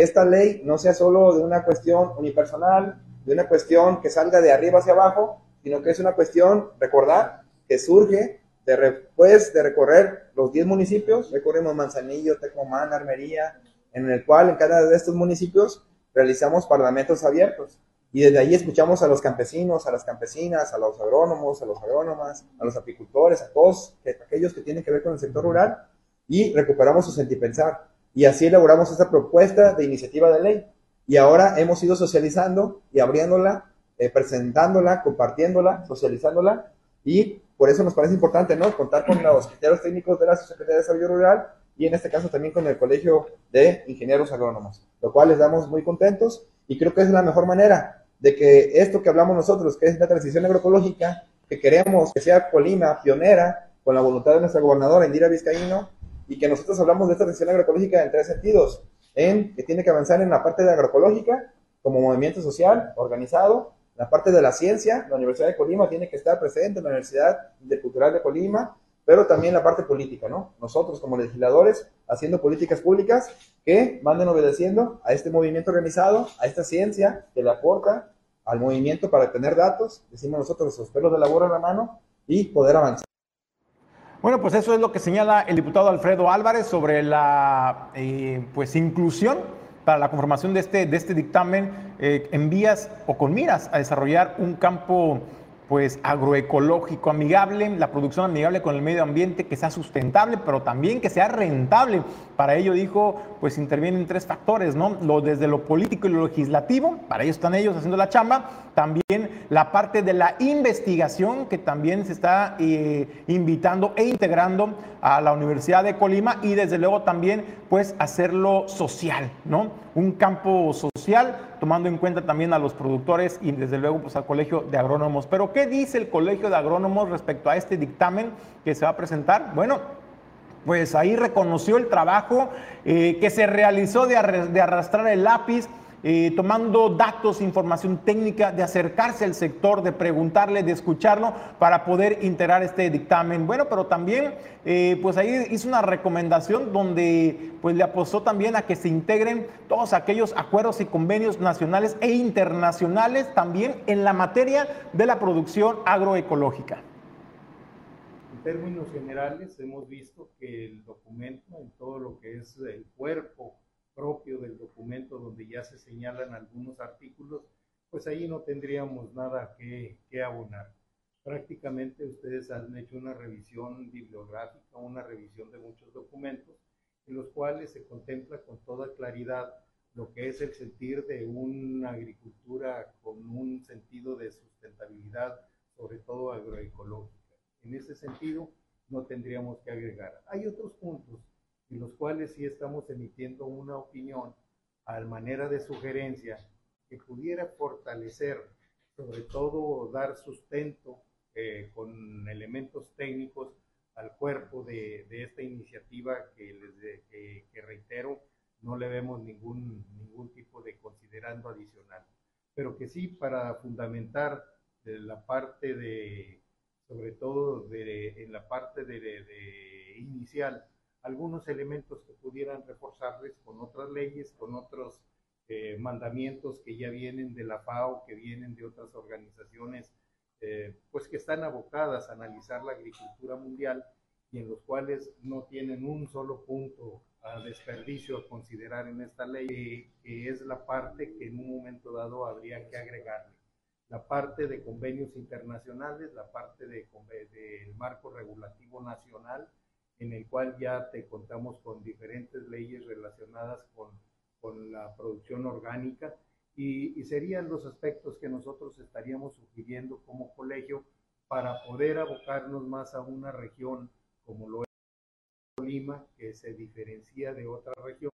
Esta ley no sea solo de una cuestión unipersonal, de una cuestión que salga de arriba hacia abajo, sino que es una cuestión, recordar, que surge después de recorrer los 10 municipios, recorrimos Manzanillo, Tecomán, Armería, en el cual en cada de estos municipios realizamos parlamentos abiertos. Y desde ahí escuchamos a los campesinos, a las campesinas, a los agrónomos, a los agrónomas, a los apicultores, a todos aquellos que tienen que ver con el sector rural y recuperamos su sentipensar. Y así elaboramos esta propuesta de iniciativa de ley. Y ahora hemos ido socializando y abriéndola, eh, presentándola, compartiéndola, socializándola. Y por eso nos parece importante, ¿no? Contar con los criterios técnicos de la Secretaría de Desarrollo Rural y en este caso también con el Colegio de Ingenieros Agrónomos, lo cual les damos muy contentos y creo que es la mejor manera de que esto que hablamos nosotros, que es la transición agroecológica, que queremos que sea Colima pionera con la voluntad de nuestra gobernadora Indira Vizcaíno, y que nosotros hablamos de esta transición agroecológica en tres sentidos, en que tiene que avanzar en la parte de agroecológica como movimiento social organizado, la parte de la ciencia, la Universidad de Colima tiene que estar presente, la Universidad Cultural de Colima, pero también la parte política, ¿no? Nosotros como legisladores haciendo políticas públicas que manden obedeciendo a este movimiento organizado, a esta ciencia que le aporta al movimiento para tener datos, decimos nosotros, los pelos de labor en la mano y poder avanzar. Bueno, pues eso es lo que señala el diputado Alfredo Álvarez sobre la eh, pues inclusión para la conformación de este, de este dictamen eh, en vías o con miras a desarrollar un campo pues agroecológico amigable, la producción amigable con el medio ambiente, que sea sustentable, pero también que sea rentable. Para ello dijo, pues intervienen tres factores, ¿no? Desde lo político y lo legislativo, para ello están ellos haciendo la chamba, también la parte de la investigación que también se está eh, invitando e integrando a la Universidad de Colima y desde luego también pues hacerlo social, ¿no? Un campo social tomando en cuenta también a los productores y desde luego pues al Colegio de Agrónomos. Pero ¿qué dice el Colegio de Agrónomos respecto a este dictamen que se va a presentar? Bueno, pues ahí reconoció el trabajo eh, que se realizó de, de arrastrar el lápiz eh, tomando datos, información técnica, de acercarse al sector, de preguntarle, de escucharlo para poder integrar este dictamen. Bueno, pero también, eh, pues ahí hizo una recomendación donde pues le apostó también a que se integren todos aquellos acuerdos y convenios nacionales e internacionales también en la materia de la producción agroecológica. En términos generales, hemos visto que el documento, en todo lo que es el cuerpo, propio del documento donde ya se señalan algunos artículos, pues ahí no tendríamos nada que, que abonar. Prácticamente ustedes han hecho una revisión bibliográfica, una revisión de muchos documentos, en los cuales se contempla con toda claridad lo que es el sentir de una agricultura con un sentido de sustentabilidad, sobre todo agroecológica. En ese sentido, no tendríamos que agregar. Hay otros puntos en los cuales sí estamos emitiendo una opinión a manera de sugerencia que pudiera fortalecer, sobre todo dar sustento eh, con elementos técnicos al cuerpo de, esta iniciativa que, les que, reitero, no le vemos ningún, ningún tipo de considerando adicional, pero que sí para fundamentar de la parte de, sobre todo de, en la parte de, de inicial, algunos elementos que pudieran reforzarles con otras leyes, con otros eh, mandamientos que ya vienen de la FAO, que vienen de otras organizaciones, eh, pues que están abocadas a analizar la agricultura mundial y en los cuales no tienen un solo punto a desperdicio a considerar en esta ley, que es la parte que en un momento dado habría que agregarle. La parte de convenios internacionales, la parte del de, marco regulativo nacional, en el cual ya te contamos con diferentes leyes relacionadas con, con la producción orgánica y, serían los aspectos que nosotros estaríamos sugiriendo como colegio para poder abocarnos más a una región como lo es Lima, que se diferencia de otras regiones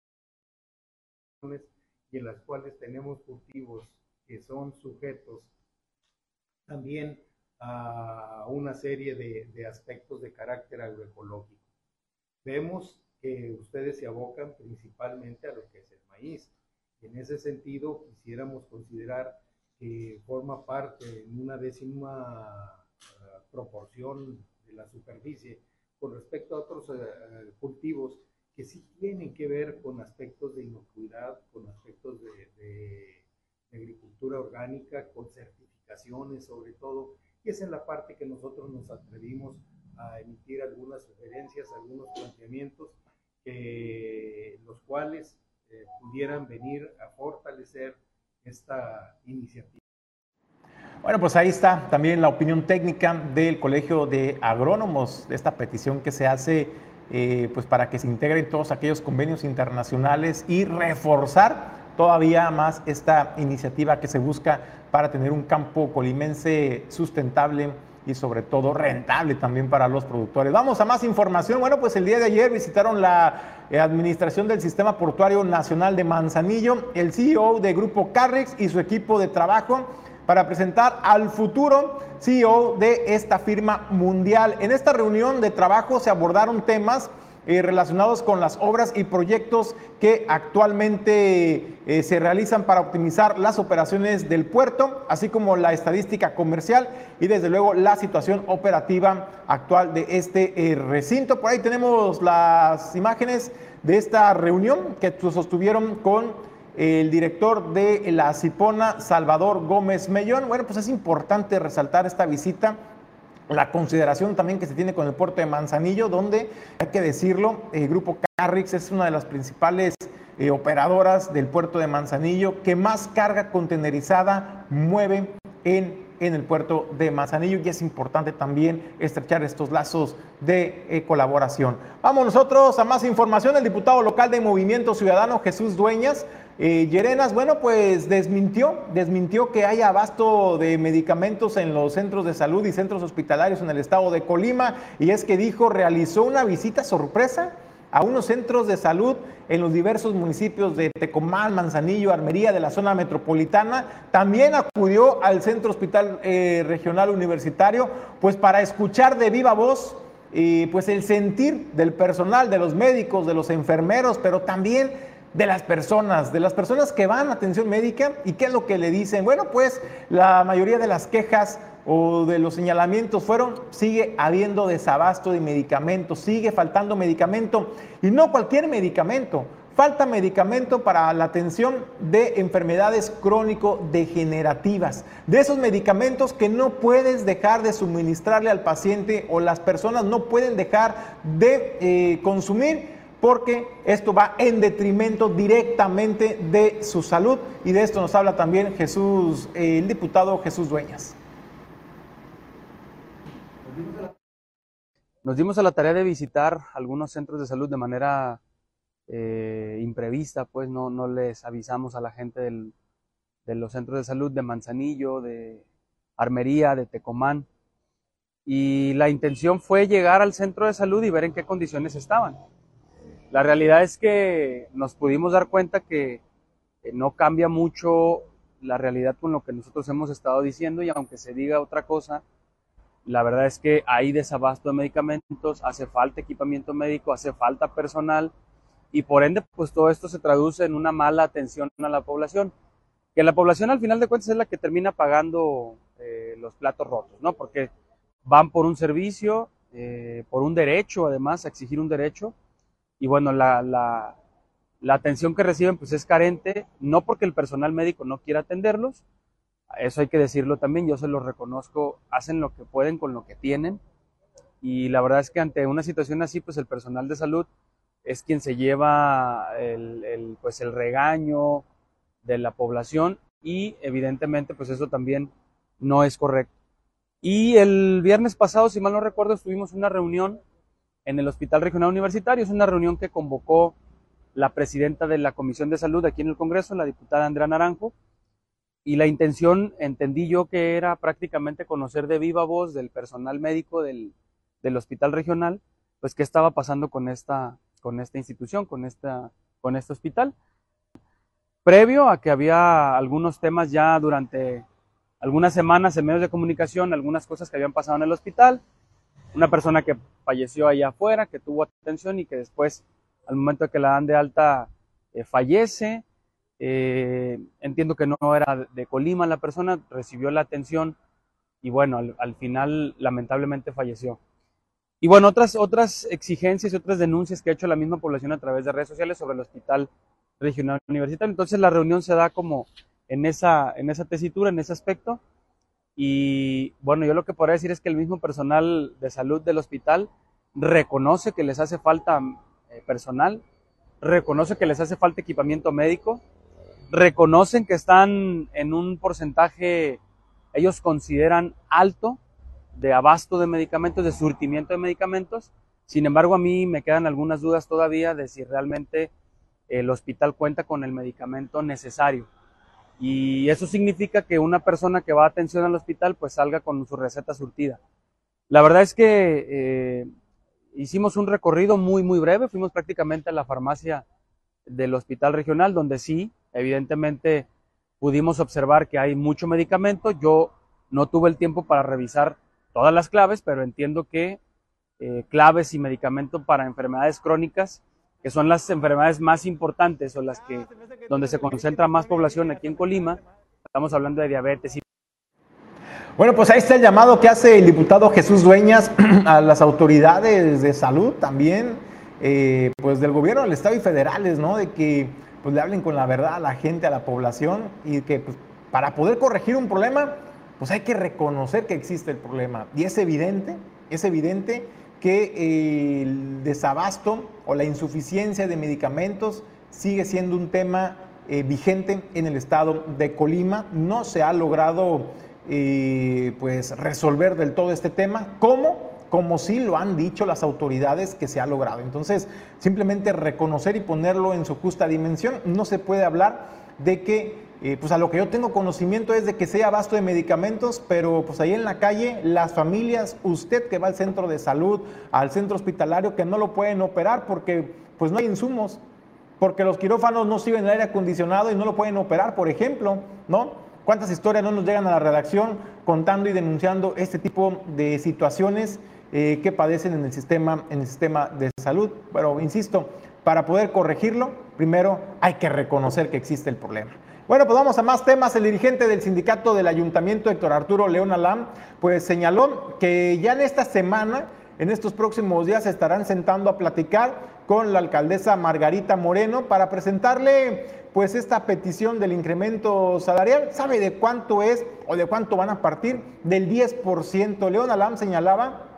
y en las cuales tenemos cultivos que son sujetos también a una serie de, de aspectos de carácter agroecológico. Vemos que ustedes se abocan principalmente a lo que es el maíz. En ese sentido, quisiéramos considerar que forma parte en una décima uh, proporción de la superficie con respecto a otros uh, cultivos que sí tienen que ver con aspectos de inocuidad, con aspectos de, de, de agricultura orgánica, con certificaciones sobre todo, y es en la parte que nosotros nos atrevimos a emitir algunas sugerencias, algunos planteamientos, los cuales eh, pudieran venir a fortalecer esta iniciativa. Bueno, pues ahí está también la opinión técnica del Colegio de Agrónomos, de esta petición que se hace eh, pues para que se integren todos aquellos convenios internacionales y reforzar todavía más esta iniciativa que se busca para tener un campo colimense sustentable y sobre todo rentable también para los productores. Vamos a más información. Bueno, pues el día de ayer visitaron la eh, administración del Sistema Portuario Nacional de Manzanillo, el CEO de Grupo Carrix y su equipo de trabajo para presentar al futuro CEO de esta firma mundial. En esta reunión de trabajo se abordaron temas eh, relacionados con las obras y proyectos que actualmente eh, se realizan para optimizar las operaciones del puerto, así como la estadística comercial y desde luego la situación operativa actual de este eh, recinto. Por ahí tenemos las imágenes de esta reunión que sostuvieron con el director de la Cipona, Salvador Gómez Mellón. Bueno, pues es importante resaltar esta visita la consideración también que se tiene con el puerto de Manzanillo, donde, hay que decirlo, el grupo Carrix es una de las principales eh, operadoras del puerto de Manzanillo que más carga contenerizada mueve en, en, el puerto de Manzanillo y es importante también estrechar estos lazos de eh, colaboración. Vamos nosotros a más información. El diputado local de Movimiento Ciudadano, Jesús Dueñas, eh, bueno, pues desmintió, desmintió que haya abasto de medicamentos en los centros de salud y centros hospitalarios en el estado de Colima, y es que dijo, realizó una visita sorpresa a unos centros de salud en los diversos municipios de Tecomán, Manzanillo, Armería, de la zona metropolitana. También acudió al Centro Hospital eh, Regional Universitario, pues para escuchar de viva voz y pues el sentir del personal, de los médicos, de los enfermeros, pero también de las personas, de las personas que van a atención médica y qué es lo que le dicen. Bueno, pues la mayoría de las quejas o de los señalamientos fueron, sigue habiendo desabasto de medicamentos, sigue faltando medicamento y no cualquier medicamento. Falta medicamento para la atención de enfermedades crónico-degenerativas, de esos medicamentos que no puedes dejar de suministrarle al paciente o las personas no pueden dejar de eh, consumir porque esto va en detrimento directamente de su salud y de esto nos habla también Jesús, el diputado Jesús Dueñas. Nos dimos a la tarea de visitar algunos centros de salud de manera eh, imprevista, pues no, no, les avisamos a la gente de los centros de salud de Manzanillo, de Armería, de Tecomán. Y la intención fue llegar al centro de salud y ver en qué condiciones estaban. La realidad es que nos pudimos dar cuenta que no cambia mucho la realidad con lo que nosotros hemos estado diciendo y aunque se diga otra cosa, la verdad es que hay desabasto de medicamentos, hace falta equipamiento médico, hace falta personal y por ende pues todo esto se traduce en una mala atención a la población, que la población al final de cuentas es la que termina pagando eh, los platos rotos, ¿no? Porque van por un servicio, eh, por un derecho además, a exigir un derecho y bueno, la, la, atención que reciben pues es carente, no porque el personal médico no quiera atenderlos, eso hay que decirlo también, yo se lo reconozco, hacen lo que pueden con lo que tienen y la verdad es que ante una situación así pues el personal de salud es quien se lleva el, pues el regaño de la población y evidentemente pues eso también no es correcto. Y el viernes pasado, si mal no recuerdo, estuvimos en una reunión en el Hospital Regional Universitario, es una reunión que convocó la presidenta de la Comisión de Salud aquí en el Congreso, la diputada Andrea Naranjo, y la intención, entendí yo que era prácticamente conocer de viva voz del personal médico del, del hospital regional, pues qué estaba pasando con esta, con esta institución, con, esta, con este hospital. Previo a que había algunos temas ya durante algunas semanas en medios de comunicación, algunas cosas que habían pasado en el hospital, una persona que falleció allá afuera, que tuvo atención y que después, al momento de que la dan de alta, eh, fallece. Eh, entiendo que no era de Colima la persona, recibió la atención y bueno, al, al final lamentablemente falleció. Y bueno, otras, otras exigencias y otras denuncias que ha hecho la misma población a través de redes sociales sobre el hospital regional universitario. Entonces la reunión se da como en esa, en esa tesitura, en ese aspecto. Y bueno, yo lo que podría decir es que el mismo personal de salud del hospital reconoce que les hace falta eh, personal, reconoce que les hace falta equipamiento médico, reconocen que están en un porcentaje, ellos consideran alto de abasto de medicamentos, de surtimiento de medicamentos. Sin embargo, a mí me quedan algunas dudas todavía de si realmente el hospital cuenta con el medicamento necesario. Y eso significa que una persona que va a atención al hospital pues salga con su receta surtida. La verdad es que eh, hicimos un recorrido muy, muy breve. Fuimos prácticamente a la farmacia del hospital regional, donde sí, evidentemente pudimos observar que hay mucho medicamento. Yo no tuve el tiempo para revisar todas las claves, pero entiendo que eh, claves y medicamentos para enfermedades crónicas, que son las enfermedades más importantes o las que donde se concentra más población aquí en Colima, estamos hablando de diabetes y bueno, pues ahí está el llamado que hace el diputado Jesús Dueñas a las autoridades de salud también, eh, pues del gobierno del Estado y federales, ¿no? De que pues le hablen con la verdad a la gente, a la población y que pues, para poder corregir un problema pues hay que reconocer que existe el problema. Y es evidente, es evidente que el desabasto o la insuficiencia de medicamentos sigue siendo un tema eh, vigente en el estado de Colima. No se ha logrado eh, pues resolver del todo este tema. ¿Cómo? Como sí lo han dicho las autoridades que se ha logrado. Entonces, simplemente reconocer y ponerlo en su justa dimensión. No se puede hablar de que eh, pues a lo que yo tengo conocimiento es de que sea abasto de medicamentos, pero pues ahí en la calle, las familias, usted que va al centro de salud, al centro hospitalario, que no lo pueden operar porque pues no hay insumos, porque los quirófanos no sirven el aire acondicionado y no lo pueden operar, por ejemplo, ¿no? ¿Cuántas historias no nos llegan a la redacción contando y denunciando este tipo de situaciones eh, que padecen en el, sistema, en el sistema de salud? Pero insisto, para poder corregirlo, primero hay que reconocer que existe el problema. Bueno, pues vamos a más temas. El dirigente del sindicato del ayuntamiento, Héctor Arturo León Alam, pues señaló que ya en esta semana, en estos próximos días, se estarán sentando a platicar con la alcaldesa Margarita Moreno para presentarle pues esta petición del incremento salarial. ¿Sabe de cuánto es o de cuánto van a partir? Del 10%. León Alam señalaba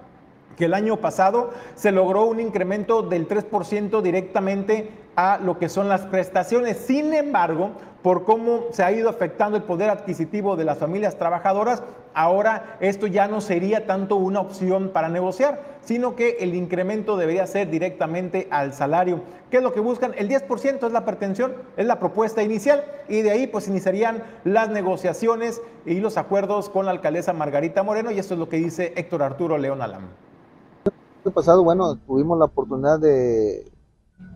que el año pasado se logró un incremento del 3% directamente a lo que son las prestaciones. Sin embargo, por cómo se ha ido afectando el poder adquisitivo de las familias trabajadoras, ahora esto ya no sería tanto una opción para negociar, sino que el incremento debería ser directamente al salario. ¿Qué es lo que buscan? El 10% es la pretensión, es la propuesta inicial y de ahí pues iniciarían las negociaciones y los acuerdos con la alcaldesa Margarita Moreno y esto es lo que dice Héctor Arturo León Alam. El pasado, bueno, tuvimos la oportunidad de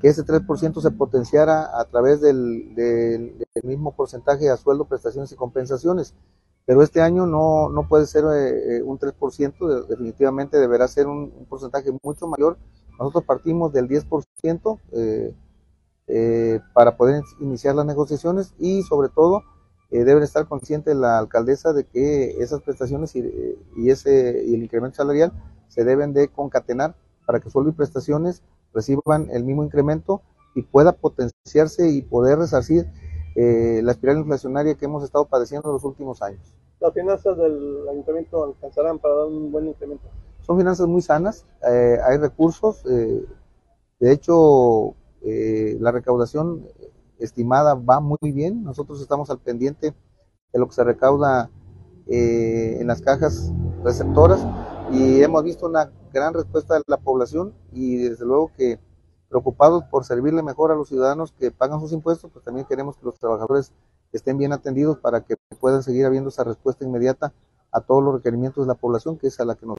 que ese 3% se potenciara a través del, mismo porcentaje a sueldo, prestaciones y compensaciones. Pero este año no, no puede ser eh, eh, un 3%, definitivamente deberá ser un, porcentaje mucho mayor. Nosotros partimos del 10% eh, para poder iniciar las negociaciones y sobre todo debe estar consciente la alcaldesa de que esas prestaciones y, y, ese, y el incremento salarial se deben de concatenar para que sueldo y prestaciones reciban el mismo incremento y pueda potenciarse y poder resarcir eh, la espiral inflacionaria que hemos estado padeciendo en los últimos años. ¿Las finanzas del ayuntamiento alcanzarán para dar un buen incremento? Son finanzas muy sanas, eh, hay recursos, eh, de hecho la recaudación estimada va muy bien, nosotros estamos al pendiente de lo que se recauda en las cajas receptoras y hemos visto una gran respuesta de la población y desde luego que preocupados por servirle mejor a los ciudadanos que pagan sus impuestos, pues también queremos que los trabajadores estén bien atendidos para que puedan seguir habiendo esa respuesta inmediata a todos los requerimientos de la población, que es a la que nos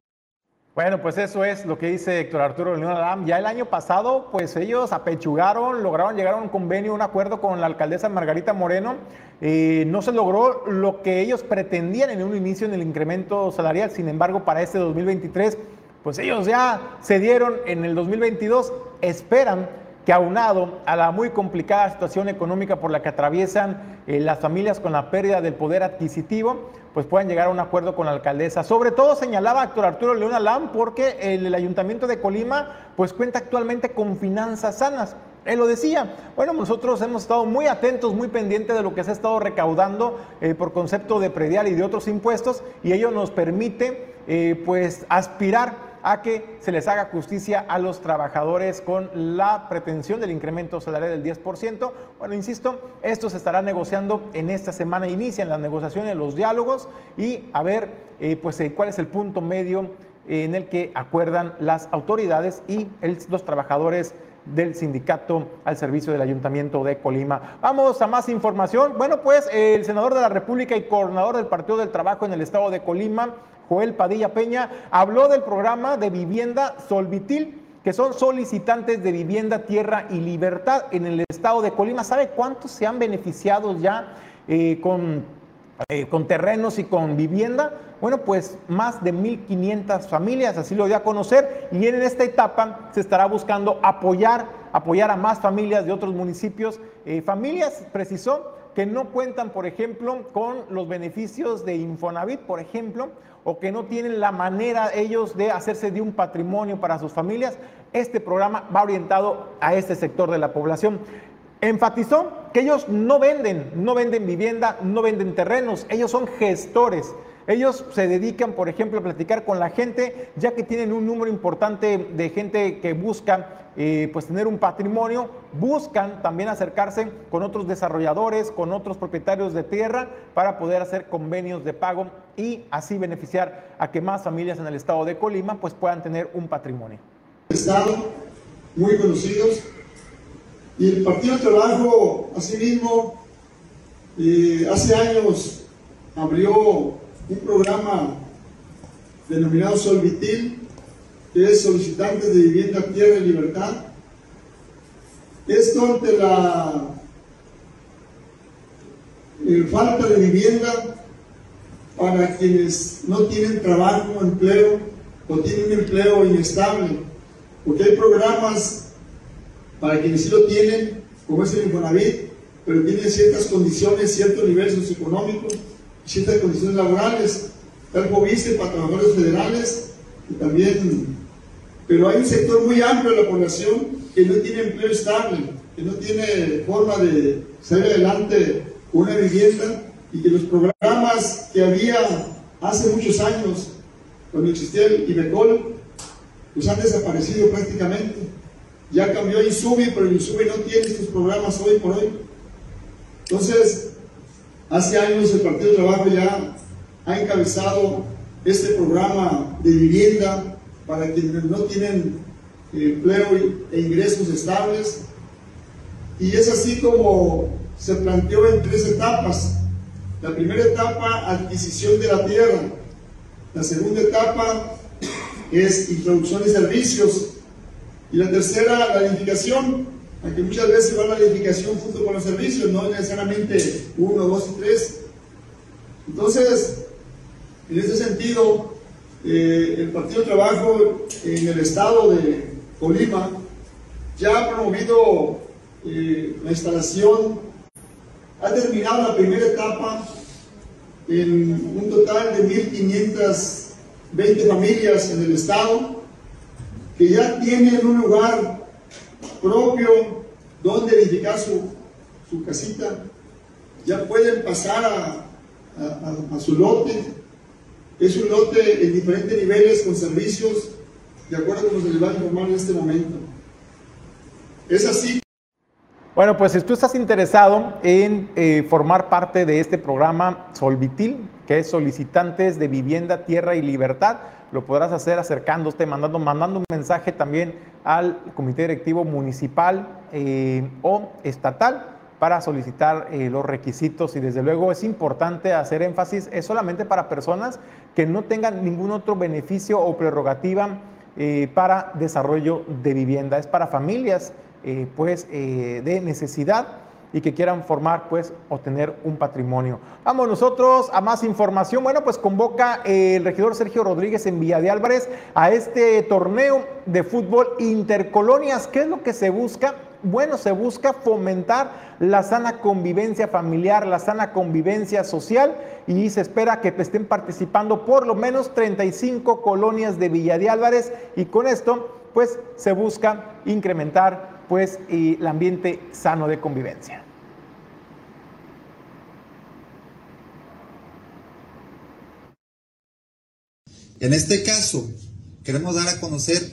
bueno, pues eso es lo que dice Héctor Arturo León Alam. Ya el año pasado, pues ellos apechugaron, lograron llegar a un convenio, un acuerdo con la alcaldesa Margarita Moreno. y no se logró lo que ellos pretendían en un inicio en el incremento salarial. Sin embargo, para este 2023, pues ellos ya se dieron en el 2022. Esperan que aunado a la muy complicada situación económica por la que atraviesan eh, las familias con la pérdida del poder adquisitivo, pues puedan llegar a un acuerdo con la alcaldesa. Sobre todo señalaba Héctor Arturo León Alam porque el, ayuntamiento de Colima pues cuenta actualmente con finanzas sanas. Él lo decía. Bueno, nosotros hemos estado muy atentos, muy pendientes de lo que se ha estado recaudando eh, por concepto de predial y de otros impuestos y ello nos permite eh, pues aspirar a que se les haga justicia a los trabajadores con la pretensión del incremento salarial del 10%. Bueno, insisto, esto se estará negociando en esta semana, inician las negociaciones, los diálogos y a ver eh, pues eh, cuál es el punto medio en el que acuerdan las autoridades y los trabajadores del sindicato al servicio del Ayuntamiento de Colima. Vamos a más información. Bueno, pues el senador de la República y coordinador del Partido del Trabajo en el estado de Colima, Joel Padilla Peña, habló del programa de vivienda Solvitil, que son solicitantes de vivienda, tierra y libertad en el estado de Colima. ¿Sabe cuántos se han beneficiado ya eh, con, eh, con terrenos y con vivienda? Bueno, pues más de 1.500 familias, así lo dio a conocer, y en esta etapa se estará buscando apoyar, apoyar a más familias de otros municipios. Eh, familias, precisó, que no cuentan, por ejemplo, con los beneficios de Infonavit, por ejemplo, o que no tienen la manera ellos de hacerse de un patrimonio para sus familias, este programa va orientado a este sector de la población. Enfatizó que ellos no venden, no venden vivienda, no venden terrenos, ellos son gestores. Ellos se dedican, por ejemplo, a platicar con la gente, ya que tienen un número importante de gente que busca eh, pues tener un patrimonio, buscan también acercarse con otros desarrolladores, con otros propietarios de tierra para poder hacer convenios de pago y así beneficiar a que más familias en el estado de Colima pues puedan tener un patrimonio. Estado muy conocidos y el Partido de Trabajo asimismo eh, hace años abrió un programa denominado Solvitil, que es solicitantes de vivienda, tierra y libertad. Esto ante la falta de vivienda para quienes no tienen trabajo, empleo o tienen un empleo inestable, porque hay programas para quienes sí lo tienen, como es el Infonavit, pero tienen ciertas condiciones, ciertos niveles socioeconómicos ciertas condiciones laborales, como viste para trabajadores federales y también, pero hay un sector muy amplio de la población que no tiene empleo estable, que no tiene forma de salir adelante una vivienda y que los programas que había hace muchos años, cuando existía el IBECOL, pues han desaparecido prácticamente. Ya cambió Insubi, pero Insubi no tiene estos programas hoy por hoy. Entonces, Hace años el Partido Trabajo ya ha encabezado este programa de vivienda para quienes no tienen empleo e ingresos estables. Y es así como se planteó en tres etapas. La primera etapa, adquisición de la tierra. La segunda etapa es introducción de servicios. Y la tercera, la edificación. A que muchas veces va la edificación junto con los servicios, no necesariamente uno, dos y tres. Entonces, en ese sentido, eh, el Partido Trabajo en el estado de Colima ya ha promovido eh, la instalación, ha terminado la primera etapa en un total de 1.520 familias en el estado que ya tienen un lugar propio donde edificar su, su casita, ya pueden pasar a, a, su lote. Es un lote en diferentes niveles con servicios, de acuerdo con lo que les va a informar en este momento. Es así. Bueno, pues si tú estás interesado en eh, formar parte de este programa Solvitil, que es Solicitantes de Vivienda, Tierra y Libertad, lo podrás hacer acercándote, mandando, mandando un mensaje también al Comité Directivo Municipal eh, o Estatal para solicitar eh, los requisitos. Y desde luego es importante hacer énfasis, es solamente para personas que no tengan ningún otro beneficio o prerrogativa para desarrollo de vivienda, es para familias eh, pues, eh, de necesidad y que quieran formar pues o tener un patrimonio. Vamos nosotros a más información. Bueno, pues convoca el regidor Sergio Rodríguez en Villa de Álvarez a este torneo de fútbol intercolonias. ¿Qué es lo que se busca? Bueno, se busca fomentar la sana convivencia familiar, la sana convivencia social y se espera que estén participando por lo menos 35 colonias de Villa de Álvarez y con esto pues se busca incrementar pues el ambiente sano de convivencia. En este caso, queremos dar a conocer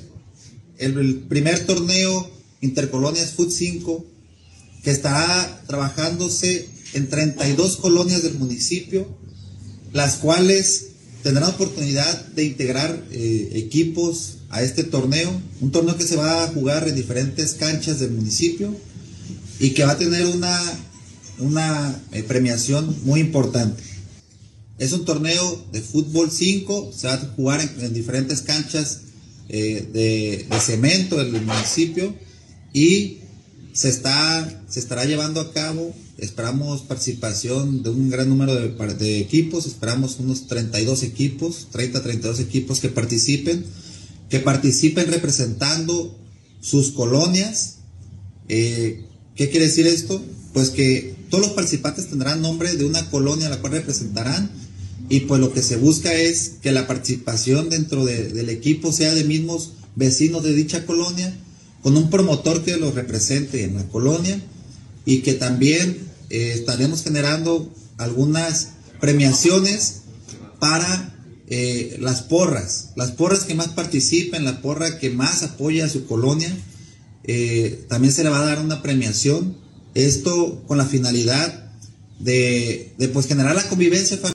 el, primer torneo Intercolonias Food 5 que estará trabajándose en 32 colonias del municipio, las cuales tendrán oportunidad de integrar eh, equipos a este torneo, un torneo que se va a jugar en diferentes canchas del municipio y que va a tener una, una eh, premiación muy importante. Es un torneo de fútbol 5, se va a jugar en, diferentes canchas eh, de, cemento del municipio y se, está, se estará llevando a cabo, esperamos participación de un gran número de, de equipos, esperamos unos 32 equipos, 30, 32 equipos que participen que participen representando sus colonias. Eh, ¿Qué quiere decir esto? Pues que todos los participantes tendrán nombre de una colonia a la cual representarán y pues lo que se busca es que la participación dentro del equipo sea de mismos vecinos de dicha colonia, con un promotor que los represente en la colonia y que también eh, estaremos generando algunas premiaciones para eh, las porras, las porras que más participen, la porra que más apoya a su colonia, eh, también se le va a dar una premiación. Esto con la finalidad de, pues, generar la convivencia familiar.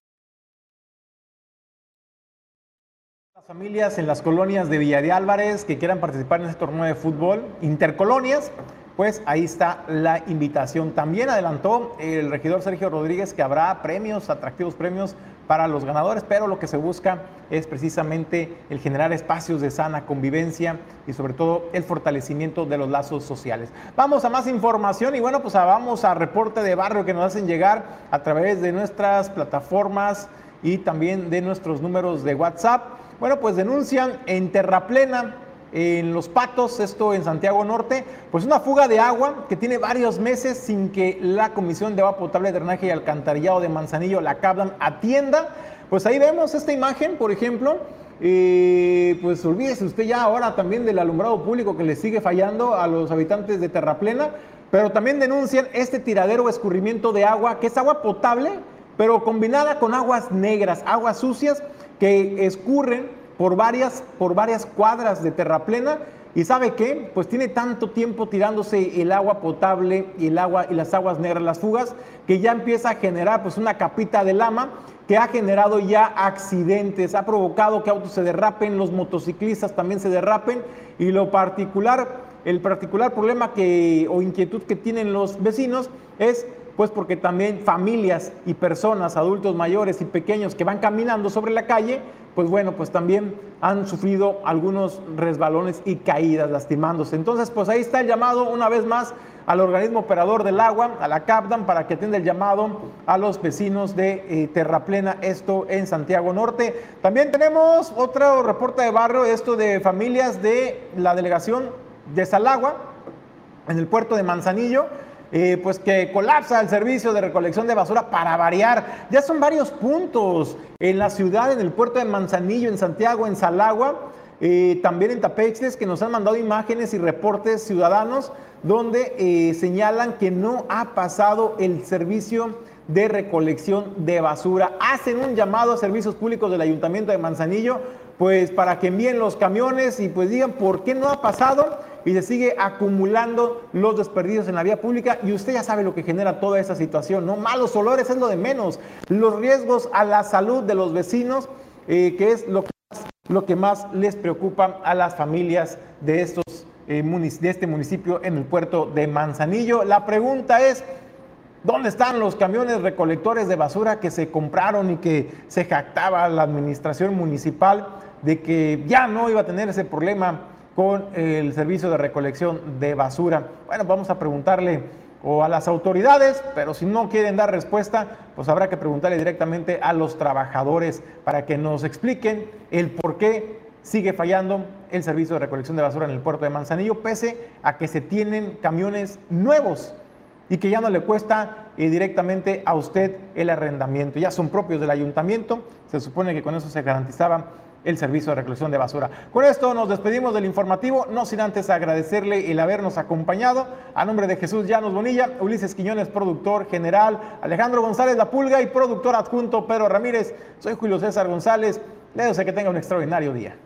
Familias en las colonias de Villa de Álvarez que quieran participar en este torneo de fútbol, intercolonias, pues ahí está la invitación. También adelantó el regidor Sergio Rodríguez que habrá premios, atractivos premios para los ganadores, pero lo que se busca es precisamente el generar espacios de sana convivencia y sobre todo el fortalecimiento de los lazos sociales. Vamos a más información y bueno, pues vamos a reporte de barrio que nos hacen llegar a través de nuestras plataformas y también de nuestros números de WhatsApp. Bueno, pues denuncian en Terraplena en Los Patos, esto en Santiago Norte, pues una fuga de agua que tiene varios meses sin que la Comisión de Agua Potable, Drenaje y Alcantarillado de Manzanillo, la CABDAM, atienda. Pues ahí vemos esta imagen, por ejemplo, eh, pues olvídese usted ya ahora también del alumbrado público que le sigue fallando a los habitantes de Terraplena, pero también denuncian este tiradero o escurrimiento de agua, que es agua potable, pero combinada con aguas negras, aguas sucias que escurren por varias, por varias cuadras de terraplena. ¿Y sabe qué? Pues tiene tanto tiempo tirándose el agua potable y, el agua, y las aguas negras, las fugas, que ya empieza a generar pues una capita de lama que ha generado ya accidentes, ha provocado que autos se derrapen, los motociclistas también se derrapen y lo particular, el particular problema que, o inquietud que tienen los vecinos es pues porque también familias y personas, adultos mayores y pequeños que van caminando sobre la calle, pues bueno, pues también han sufrido algunos resbalones y caídas lastimándose. Entonces, pues ahí está el llamado una vez más al organismo operador del agua, a la CAPDAM, para que atienda el llamado a los vecinos de eh, Terraplena, esto en Santiago Norte. También tenemos otro reporte de barrio, esto de familias de la delegación de Salagua, en el puerto de Manzanillo. Eh, pues que colapsa el servicio de recolección de basura para variar. Ya son varios puntos en la ciudad, en el puerto de Manzanillo, en Santiago, en Salagua, eh, también en Tapexes, que nos han mandado imágenes y reportes ciudadanos donde eh, señalan que no ha pasado el servicio de recolección de basura. Hacen un llamado a servicios públicos del Ayuntamiento de Manzanillo, pues para que envíen los camiones y pues digan por qué no ha pasado y se sigue acumulando los desperdicios en la vía pública y usted ya sabe lo que genera toda esa situación, ¿no? Malos olores es lo de menos, los riesgos a la salud de los vecinos, eh, que es lo que, más, lo que más les preocupa a las familias de, estos, eh, de este municipio en el puerto de Manzanillo. La pregunta es, ¿Dónde están los camiones recolectores de basura que se compraron y que se jactaba la administración municipal de que ya no iba a tener ese problema con el servicio de recolección de basura? Bueno, vamos a preguntarle o a las autoridades, pero si no quieren dar respuesta, pues habrá que preguntarle directamente a los trabajadores para que nos expliquen el por qué sigue fallando el servicio de recolección de basura en el puerto de Manzanillo, pese a que se tienen camiones nuevos y que ya no le cuesta eh, directamente a usted el arrendamiento. Ya son propios del ayuntamiento, se supone que con eso se garantizaba el servicio de recolección de basura. Con esto nos despedimos del informativo, no sin antes agradecerle el habernos acompañado. A nombre de Jesús Llanos Bonilla, Ulises Quiñones, productor general, Alejandro González La Pulga y productor adjunto Pedro Ramírez. Soy Julio César González. Le deseo que tenga un extraordinario día.